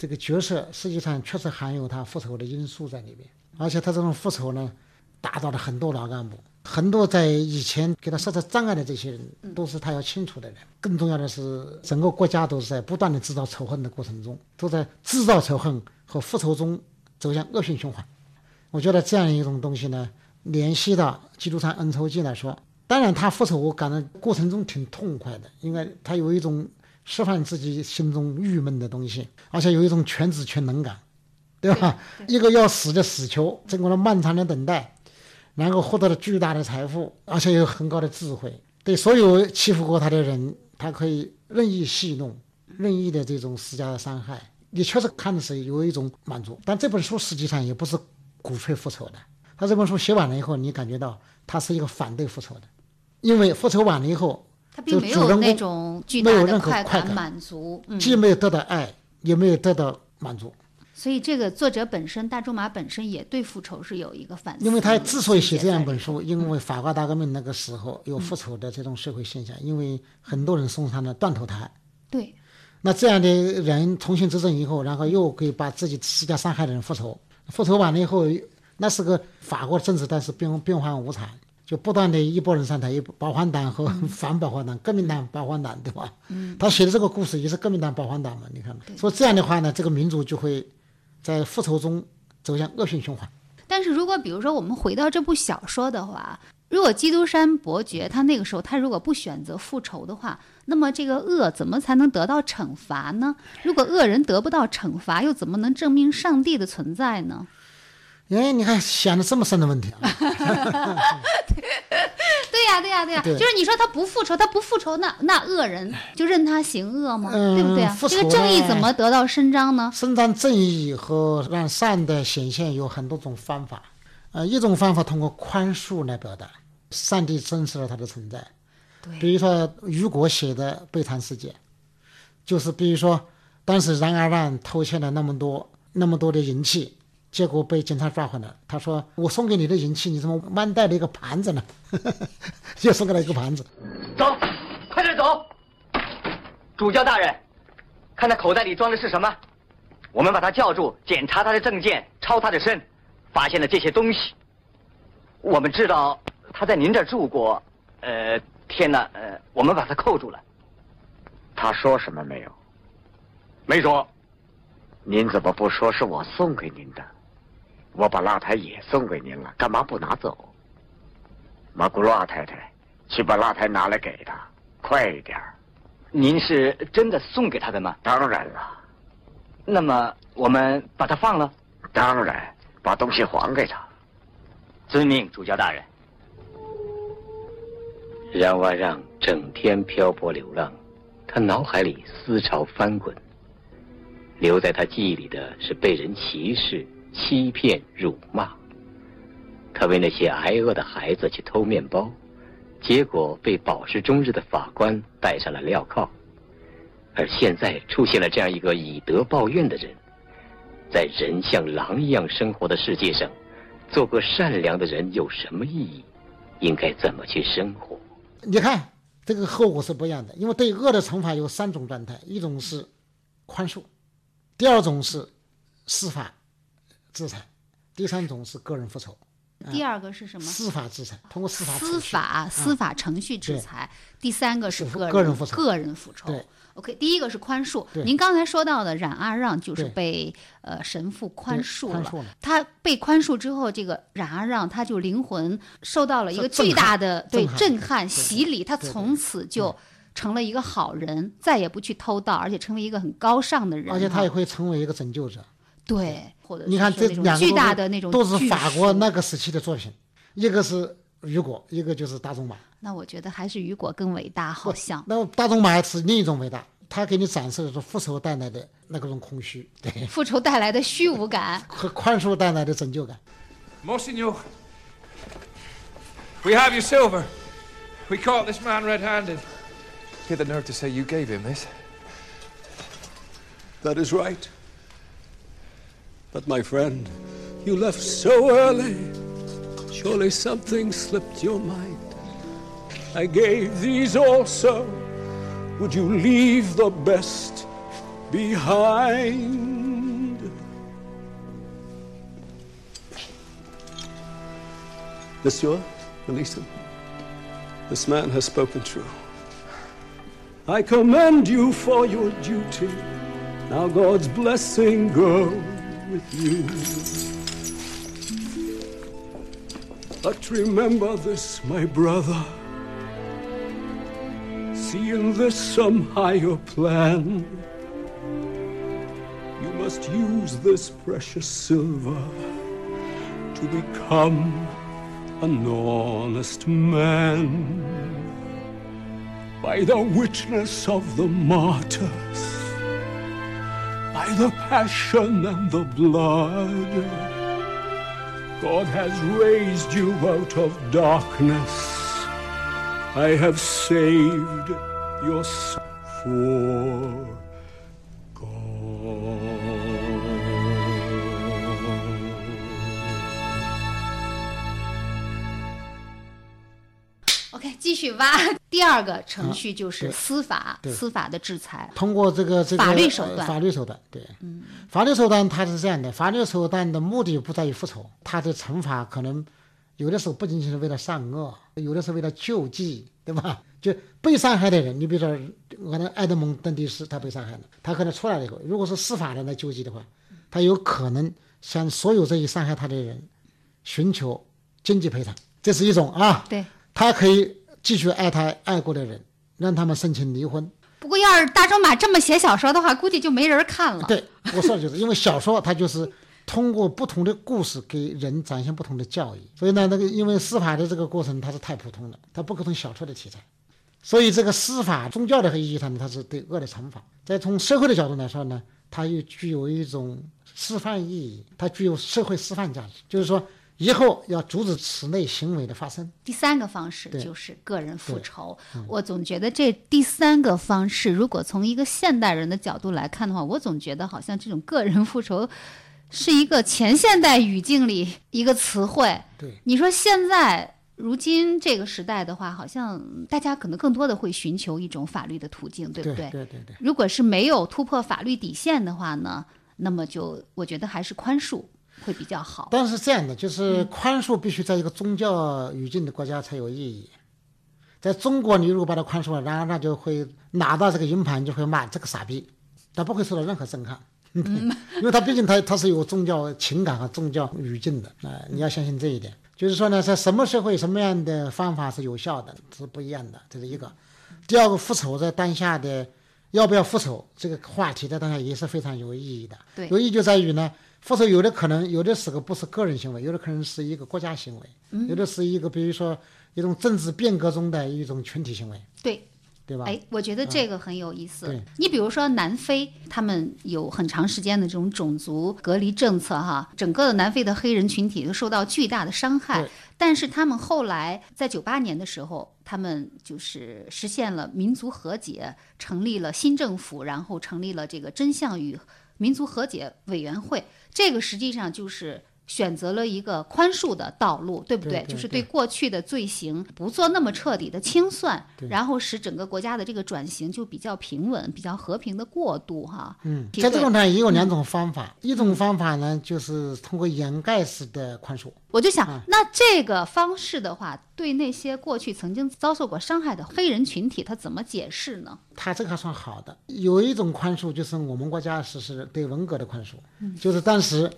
这个角色，实际上确实含有他复仇的因素在里面。而且他这种复仇呢，打倒了很多老干部，很多在以前给他设置障碍的这些人，都是他要清除的人。更重要的是，整个国家都是在不断的制造仇恨的过程中，都在制造仇恨和复仇中走向恶性循环。我觉得这样一种东西呢，联系到《基督山恩仇记》来说，当然他复仇我感到过程中挺痛快的，因为他有一种释放自己心中郁闷的东西，而且有一种全知全能感，对吧？一个要死的死囚，经过了漫长的等待，然后获得了巨大的财富，而且有很高的智慧，对所有欺负过他的人，他可以任意戏弄，任意的这种施加伤害。你确实看的是有一种满足，但这本书实际上也不是鼓吹复仇的。他这本书写完了以后，你感觉到他是一个反对复仇的，因为复仇完了以后，他并没有那种巨大的快快感满足，嗯，既没有得到爱，也没有得到满足。所以这个作者本身，大仲马本身也对复仇是有一个反思。因为他之所以写这样一本书，因为法国大革命那个时候有复仇的这种社会现象，因为很多人送上了断头台。对，那这样的人重新执政以后，然后又可以把自己施加伤害的人复仇，复仇完了以后，那是个法国政治，但是变变幻无常，就不断的一波人上台，一保皇党和 反保皇党，革命党、保皇党，对吧？嗯他写的这个故事也是革命党、保皇党嘛，你看嘛。所以这样的话呢，这个民族就会在复仇中走向恶性循环。但是如果比如说我们回到这部小说的话，如果基督山伯爵他那个时候他如果不选择复仇的话，那么这个恶怎么才能得到惩罚呢？如果恶人得不到惩罚，又怎么能证明上帝的存在呢？哎，你看想的这么深的问题啊！对呀、对呀、对呀、对就是你说他不复仇，他不复仇，那那恶人就任他行恶吗？嗯对不对啊？这个正义怎么得到伸张呢？伸张正义和让善的显现有很多种方法，呃，一种方法通过宽恕来表达，上帝真实了他的存在。对比如说雨果写的《悲惨世界》，就是比如说当时冉阿让偷窃了那么多那么多的银器，结果被警察抓回来，他说：“我送给你的银器，你怎么慢带了一个盘子呢？” 又送给他一个盘子。走，快点走！主教大人，看他口袋里装的是什么？我们把他叫住，检查他的证件，抄他的身，发现了这些东西。我们知道他在您这儿住过。呃，天哪，呃，我们把他扣住了。他说什么没有？没说。您怎么不说是我送给您的？我把蜡台也送给您了，干嘛不拿走？马古拉太太，去把蜡台拿来给他，快一点儿。您是真的送给他的吗？当然了。那么我们把他放了？当然，把东西还给他。遵命，主教大人。让瓦让整天漂泊流浪，他脑海里思潮翻滚。留在他记忆里的是被人歧视、欺骗、辱骂。他为那些挨饿的孩子去偷面包，结果被保释终日的法官戴上了镣铐。而现在出现了这样一个以德报怨的人，在人像狼一样生活的世界上，做个善良的人有什么意义？应该怎么去生活？你看，这个后果是不一样的。因为对恶的惩罚有三种状态：一种是宽恕，第二种是司法制裁，第三种是个人复仇。第二个是什么？司法制裁，通过司法司法司法程序制裁。第三个是个个人复仇。个人复仇。OK，第一个是宽恕。您刚才说到的冉阿让就是被呃神父宽恕了。他被宽恕之后，这个冉阿让他就灵魂受到了一个巨大的对震撼洗礼，他从此就成了一个好人，再也不去偷盗，而且成为一个很高尚的人。而且他也会成为一个拯救者。对，或者你看这两巨大的那种都是法国那个时期的作品，一个是雨果，一个就是大仲马。那我觉得还是雨果更伟大，好像。那大仲马是另一种伟大，他给你展示的是复仇带来的那个种空虚，对，复仇带来的虚无感 和宽恕带来的拯救感。Monsignor, we have your silver. We caught this man red-handed. He had the nerve to say you gave him this. That is right. But my friend, you left so early. Surely something slipped your mind. I gave these also. Would you leave the best behind? Monsieur, release him. This man has spoken true. I commend you for your duty. Now God's blessing go with you. But remember this, my brother. See in this some higher plan. You must use this precious silver to become an honest man. By the witness of the martyrs by the passion and the blood. God has raised you out of darkness. I have saved your soul 继续挖。第二个程序就是司法，司法的制裁，通过这个这个法律手段，法律手段，对，嗯，法律手段它是这样的，法律手段的目的不在于复仇，它的惩罚可能有的时候不仅仅是为了善恶，有的是为了救济，对吧？就被伤害的人，你比如说可能埃德蒙·邓迪斯他被伤害了，他可能出来了以后，如果是司法人来救济的话，他有可能向所有这些伤害他的人寻求经济赔偿，这是一种啊，对，他可以。继续爱他爱过的人，让他们申请离婚。不过，要是大仲马这么写小说的话，估计就没人看了。对，我说的就是因为小说它就是通过不同的故事给人展现不同的教育，所以呢，那个因为司法的这个过程它是太普通了，它不可能小说的题材，所以这个司法宗教的意义上呢，它是对恶的惩罚。再从社会的角度来说呢，它又具有一种示范意义，它具有社会示范价值，就是说。以后要阻止此类行为的发生。第三个方式就是个人复仇。我总觉得这第三个方式，如果从一个现代人的角度来看的话，我总觉得好像这种个人复仇是一个前现代语境里一个词汇。对，你说现在如今这个时代的话，好像大家可能更多的会寻求一种法律的途径，对不对？对对对。如果是没有突破法律底线的话呢，那么就我觉得还是宽恕。会比较好，但是这样的就是宽恕必须在一个宗教语境的国家才有意义。在中国，你如果把它宽恕了，然后那就会拿到这个硬盘，就会骂这个傻逼，他不会受到任何震撼，因为他毕竟他他是有宗教情感和宗教语境的啊，你要相信这一点。就是说呢，在什么社会什么样的方法是有效的，是不一样的，这是一个。第二个，复仇在当下的要不要复仇这个话题在当下也是非常有意义的。对，有意义就在于呢，复仇有的可能有的时候不是个人行为，有的可能是一个国家行为，嗯有的是一个比如说一种政治变革中的一种群体行为，对。对吧？哎，我觉得这个很有意思。对你比如说南非，他们有很长时间的这种种族隔离政策，哈，整个的南非的黑人群体都受到巨大的伤害。但是他们后来在九八年的时候，他们就是实现了民族和解，成立了新政府，然后成立了这个真相与民族和解委员会。这个实际上就是。选择了一个宽恕的道路，对不对？对就是对。过去的罪行不做那么彻底的清算，然后使整个国家的这个转型就比较平稳、比较和平的过渡，哈。嗯，在这种呢也有两种方法，一种方法呢就是通过掩盖式的宽恕。我就想，那这个方式的话，对那些过去曾经遭受过伤害的黑人群体，他怎么解释呢？他这个还算好的，有一种宽恕就是我们国家实施对文革的宽恕，嗯。就是当时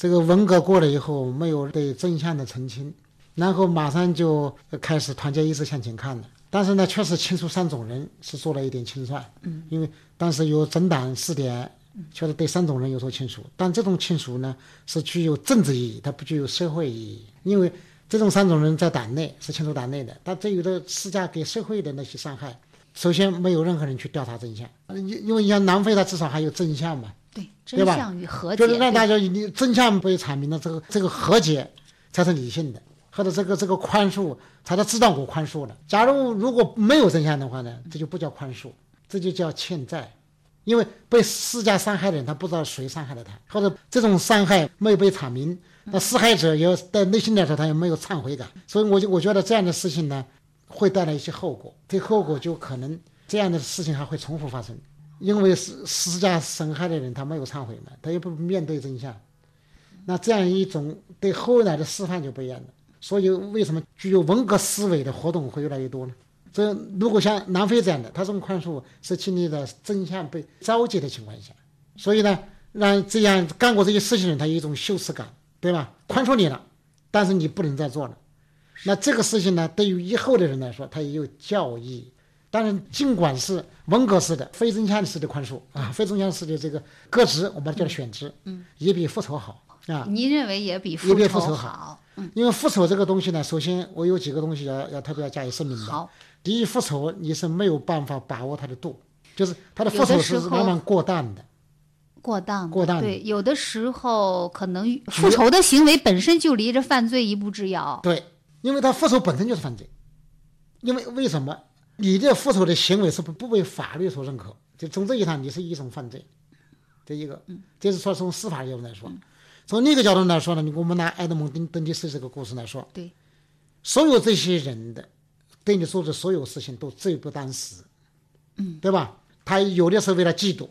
这个文革过了以后，没有对真相的澄清，然后马上就开始团结一致向前看了。但是呢，确实清除三种人是做了一点清算，嗯，因为当时有整党试点，确实对三种人有所清除，但这种清除呢是具有政治意义，它不具有社会意义，因为这种三种人在党内是清除党内的，但这有的施加给社会的那些伤害，首先没有任何人去调查真相，因因为你像南非，它至少还有真相嘛，对，真相与和解，就是让大对家你真相被阐明了，这个这个和解才是理性的，或者这个这个宽恕才是知道我宽恕了。假如如果没有真相的话呢，这就不叫宽恕，这就叫欠债，因为被施加伤害的人他不知道谁伤害了他，或者这种伤害没有被阐明，那施害者也在内心来说他也没有忏悔感，所以我就我觉得这样的事情呢，会带来一些后果，这后果就可能这样的事情还会重复发生。因为施施加损害的人他没有忏悔嘛，他又不面对真相，那这样一种对后来的示范就不一样了。所以为什么具有文革思维的活动会越来越多呢？这如果像南非这样的，他这种宽恕是经历了真相被召集的情况下，所以呢，让这样干过这些事情的人他有一种羞耻感，对吧？宽恕你了，但是你不能再做了。那这个事情呢，对于以后的人来说，他也有教义。当然，尽管是文革式的、非真相式的宽恕啊，非真相式的这个革职，我把它叫选职，嗯，也比复仇好啊。您认为也比也复比复仇好因为复仇这个东西呢，首先我有几个东西要要特别要加以声明的。好，第一，复仇你是没有办法把握它的度，就是它的复仇是时候往往过淡的。过当过当的对，有的时候可能复仇的行为本身就离着犯罪一步之遥。对，因为他复仇本身就是犯罪，因为为什么你的复仇的行为是不不被法律所认可？就从这一上，你是一种犯罪，这一个，这是说从司法角度来说。从另一个角度来说呢，你我们拿埃德蒙登登基斯这个故事来说，对，所有这些人的对你做的所有事情都罪不当死，嗯，对吧？他有的是为了嫉妒，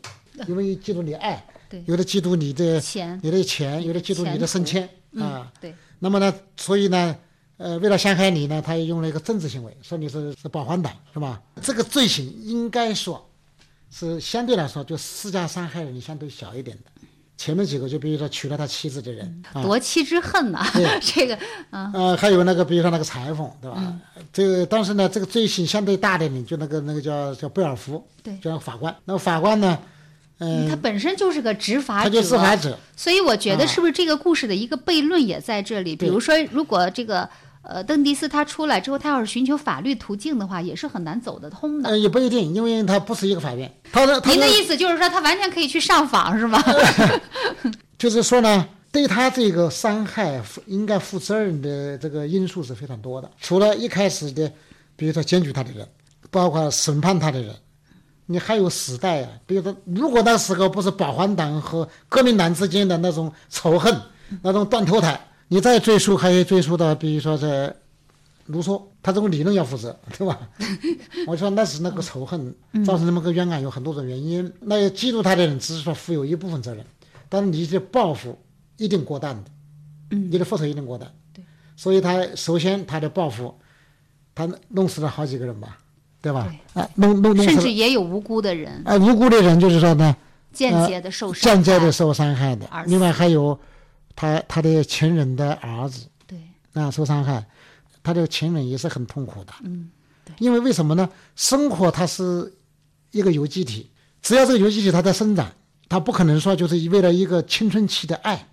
因为嫉妒你爱，对。有的嫉妒你的钱。你的钱，有的嫉妒你的升迁嗯啊。对，那么呢，所以呢，呃，为了陷害你呢，他也用了一个政治行为，说你是是保皇党，是吧？这个罪行应该说是相对来说就施加伤害人相对小一点的。前面几个就比如说娶了他妻子的人，啊夺妻之恨呐、对 这个，啊，呃，还有那个，比如说那个裁缝，对吧？嗯这个但是呢，这个罪行相对大的人，就那个那个叫叫贝尔福，对叫法官。那个法官呢，嗯、他本身就是个执法者，他就执法者，所以我觉得啊是不是这个故事的一个悖论也在这里？比如说，如果这个呃邓迪斯他出来之后，他要是寻求法律途径的话，也是很难走得通的。呃，也不一定，因为他不是一个法院，他的您的意思就是说，他完全可以去上访是吗？就是说呢，对他这个伤害负应该负责任的这个因素是非常多的。除了一开始的，比如说检举他的人，包括审判他的人，你还有时代啊。比如说，如果那时候不是保皇党和革命党之间的那种仇恨，那种断头台，你再追溯，还可以追溯到，比如说这卢梭，他这个理论要负责，对吧？我说那是那个仇恨造成这么个冤案，有很多种原因。那嫉妒他的人只是说负有一部分责任，但是你的报复一定过淡的，嗯，你的复仇一定过淡。对，所以他首先他的报复，他弄死了好几个人吧，对吧？啊，弄弄弄死了甚至也有无辜的人，啊，无辜的人就是说呢，间呃接的受伤间接害的受伤害的而。死另外还有他他的情人的儿子，对啊，受伤害，他的情人也是很痛苦的。嗯，对因为为什么呢？生活它是一个有机体，只要这个有机体它在生长，它不可能说就是为了一个青春期的爱，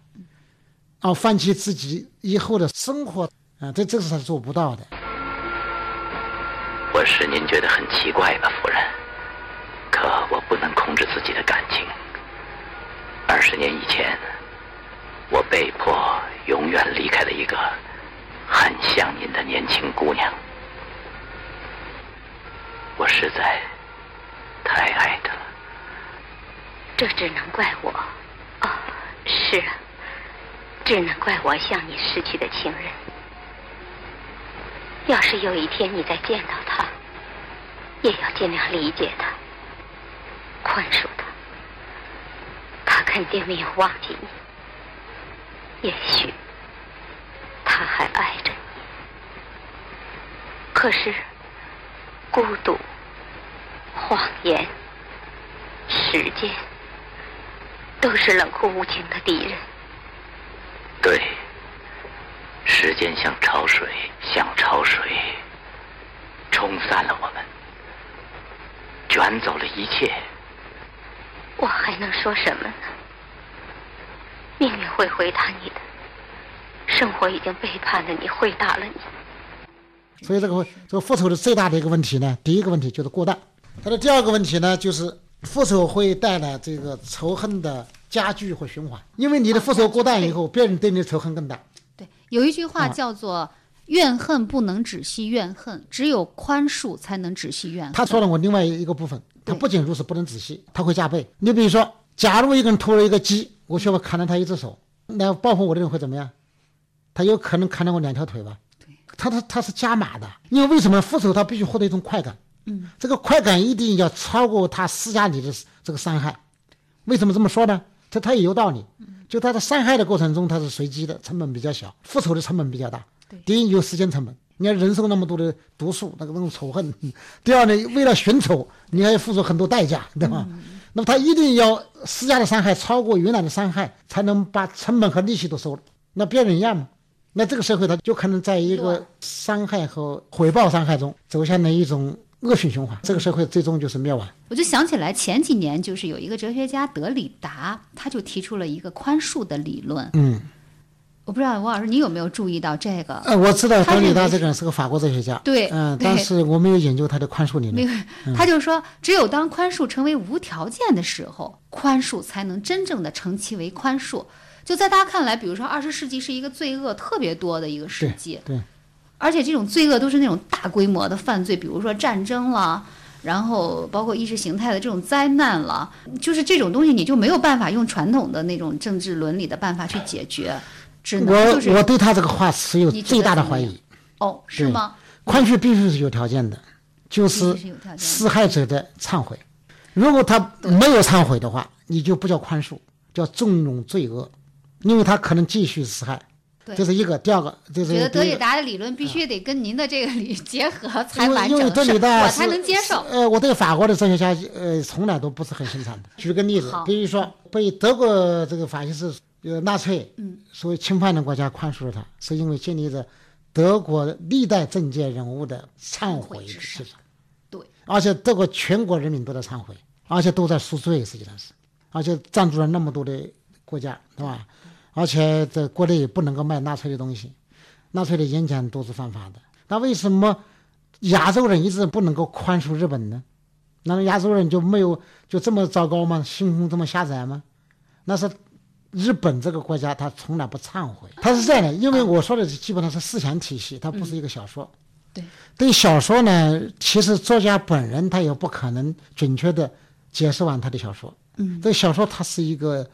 啊，放弃自己以后的生活啊，这这是他做不到的。我使您觉得很奇怪吧，夫人？可我不能控制自己的感情。二十年以前，我被迫永远离开了一个很像您的年轻姑娘。我实在太爱她了。这只能怪我。哦，是啊，只能怪我像你失去的情人。要是有一天你再见到他，也要尽量理解他，宽恕他。他肯定没有忘记你，也许他还爱着你。可是，孤独、谎言、时间，都是冷酷无情的敌人。对，时间像潮水，像潮水，冲散了我们，卷走了一切。我还能说什么呢？命运会回答你的，生活已经背叛了你，回答了你。所以这个这个复仇的最大的一个问题呢，第一个问题就是过大，它的第二个问题呢，就是复仇会带来这个仇恨的加剧和循环，因为你的复仇过大以后，别人对你的仇恨更大。对，有一句啊话叫做“怨恨不能止息怨恨，只有宽恕才能止息怨恨”。他说了我另外一个部分，他不仅如此，不能止息，他会加倍。你比如说，假如一个人偷了一个鸡，我需要砍了他一只手，那报复我的人会怎么样？他有可能砍了我两条腿吧？他他他是加码的，因为为什么复仇他必须获得一种快感？嗯，这个快感一定要超过他施加你的这个伤害。为什么这么说呢？这他也有道理。就他的伤害的过程中，他是随机的，成本比较小；复仇的成本比较大。第一，有时间成本，你要忍受那么多的毒素，那个那种仇恨；第二呢，为了寻仇，你还要付出很多代价，对吧？那么他一定要施加的伤害超过原来的伤害，才能把成本和利息都收了。那别人一样嘛？那这个社会它就可能在一个伤害和回报伤害中走向了一种恶性循环，这个社会最终就是灭亡。我就想起来前几年，就是有一个哲学家德里达，他就提出了一个宽恕的理论。嗯，我不知道王老师你有没有注意到这个？呃，我知道德里达这个人是个法国哲学家，对嗯，对但是我没有研究他的宽恕理那论。个，他就说，只有当宽恕成为无条件的时候，宽恕才能真正的成其为宽恕。就在大家看来，比如说二十世纪是一个罪恶特别多的一个世纪，对，而且这种罪恶都是那种大规模的犯罪，比如说战争了，然后包括意识形态的这种灾难了，就是这种东西你就没有办法用传统的那种政治伦理的办法去解决，只能我就是我对他这个话持有最大的怀疑。哦，是吗？宽恕必须是有条件的，就是施害者的忏悔。如果他没有忏悔的话，你就不叫宽恕，叫纵容罪恶，因为他可能继续施害。对这是一个，第二个这是觉得德里达的理论必须得跟您的这个理结合才完整，我才能接受。呃，我对法国的哲学家呃从来都不是很欣赏的。举个例子，比如说被德国这个法西斯呃纳粹嗯所谓侵犯的国家宽恕了他，是因为建立着德国历代政界人物的忏悔的系统。对，而且德国全国人民都在忏悔，而且都在赎罪，实际上是，而且赞助了那么多的国家，对吧？而且在国内也不能够卖纳粹的东西，纳粹的演讲都是犯法的。那为什么亚洲人一直不能够宽恕日本呢？难道亚洲人就没有就这么糟糕吗？心胸这么狭窄吗？那是日本这个国家，他从来不忏悔。他是这样的，因为我说的基本上是思想体系，它不是一个小说。对，对小说呢，其实作家本人他也不可能准确的解释完他的小说。嗯这个小说它是一个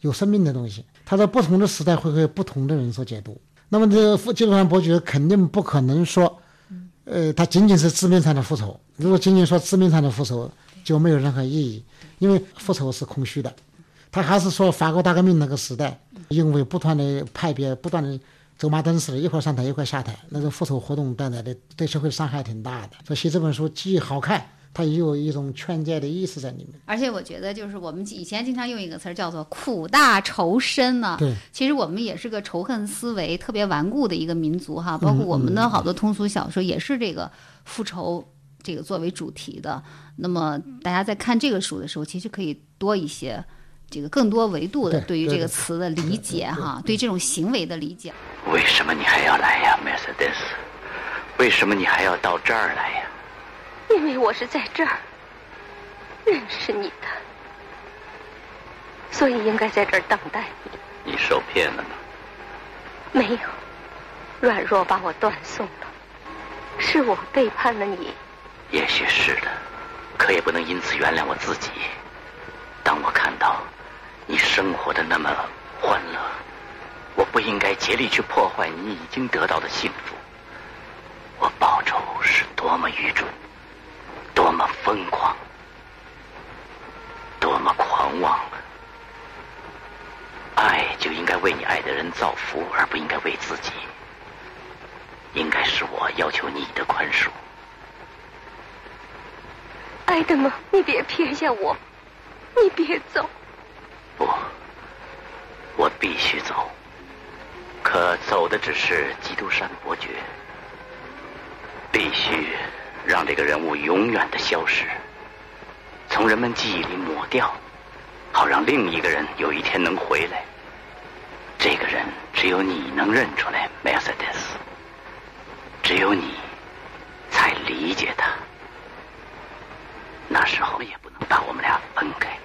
有生命的东西，它在不同的时代会被不同的人所解读。那么这个复纪录片伯爵肯定不可能说，呃，他仅仅是字面上的复仇。如果仅仅说字面上的复仇，就没有任何意义，因为复仇是空虚的。他还是说法国大革命那个时代，因为不断的派别，不断的走马灯似的，一块上台一块下台，那个复仇活动带来的对社会伤害挺大的。所以写这本书既好看，它也有一种劝诫的意思在里面。而且我觉得，就是我们以前经常用一个词儿叫做“苦大仇深”呢。对，其实我们也是个仇恨思维特别顽固的一个民族哈。包括我们的好多通俗小说也是这个复仇这个作为主题的。那么大家在看这个书的时候，其实可以多一些这个更多维度的对于这个词的理解哈，对这种行为的理解。为什么你还要来呀，Mercedes？为什么你还要到这儿来呀？因为我是在这儿认识你的，所以应该在这儿等待你。你受骗了吗？没有，软弱把我断送了，是我背叛了你。也许是的，可也不能因此原谅我自己。当我看到你生活的那么欢乐，我不应该竭力去破坏你已经得到的幸福。我报仇是多么愚蠢！多么疯狂，多么狂妄！爱就应该为你爱的人造福，而不应该为自己。应该是我要求你的宽恕。爱德蒙，你别撇下我，你别走。不，我必须走。可走的只是基督山伯爵。必须。让这个人物永远的消失，从人们记忆里抹掉，好让另一个人有一天能回来。这个人只有你能认出来，Mercedes。只有你才理解他。那时候也不能把我们俩分开。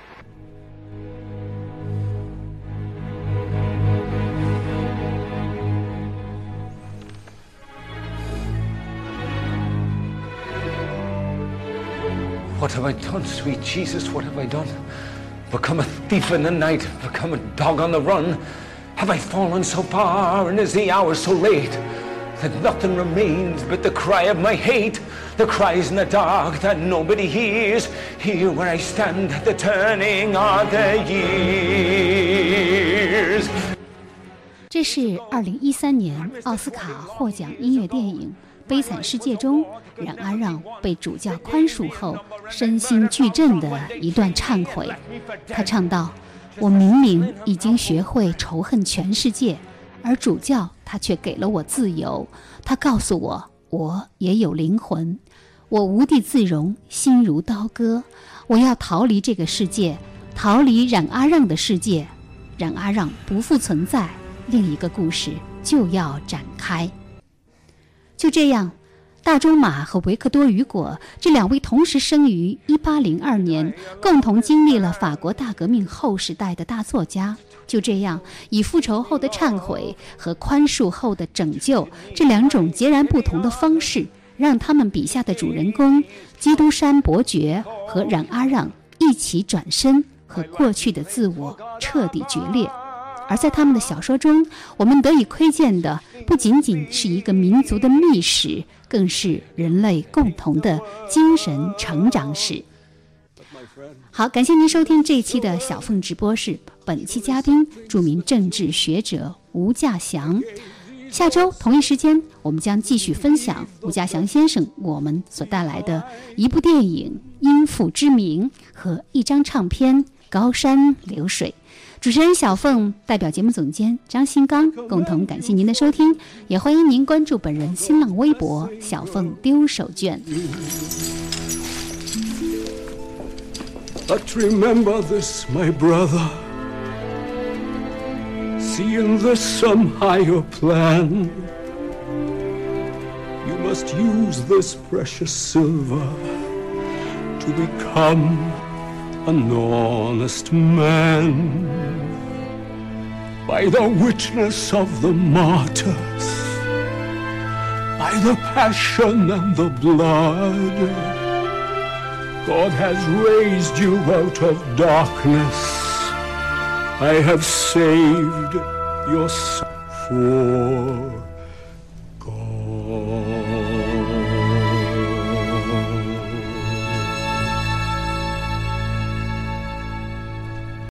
What have I done, sweet Jesus? What have I done? Become a thief in the night, become a dog on the run? Have I fallen so far, and is the hour so late that nothing remains but the cry of my hate? The cries in the dark that nobody hears, here where I stand at the turning of the years. 这是二零一三年奥斯卡获奖音乐电影《 悲惨世界》中冉阿让被主教宽恕后，身心俱震的一段忏悔。他唱道：“我明明已经学会仇恨全世界，而主教他却给了我自由。他告诉我，我也有灵魂，我无地自容，心如刀割。我要逃离这个世界，逃离冉阿让的世界。冉阿让不复存在，另一个故事就要展开。就这样。”大仲马和维克多·雨果这两位同时生于1802年，共同经历了法国大革命后时代的大作家，就这样以复仇后的忏悔和宽恕后的拯救这两种截然不同的方式，让他们笔下的主人公基督山伯爵和冉阿让一起转身，和过去的自我彻底决裂。而在他们的小说中，我们得以窥见的不仅仅是一个民族的历史，更是人类共同的精神成长史。好，感谢您收听这一期的小凤直播室。本期嘉宾，著名政治学者吴稼祥。下周同一时间，我们将继续分享吴稼祥先生我们所带来的一部电影《因父之名》和一张唱片《高山流水》。主持人小凤代表节目总监张新刚共同感谢您的收听，也欢迎您关注本人新浪微博“小凤丢手绢”。But remember this, my brother. Seeing there's some higher plan, you must use this precious silver to become an honest man by the witness of the martyrs, by the passion and the blood. God has raised you out of darkness. I have saved your soul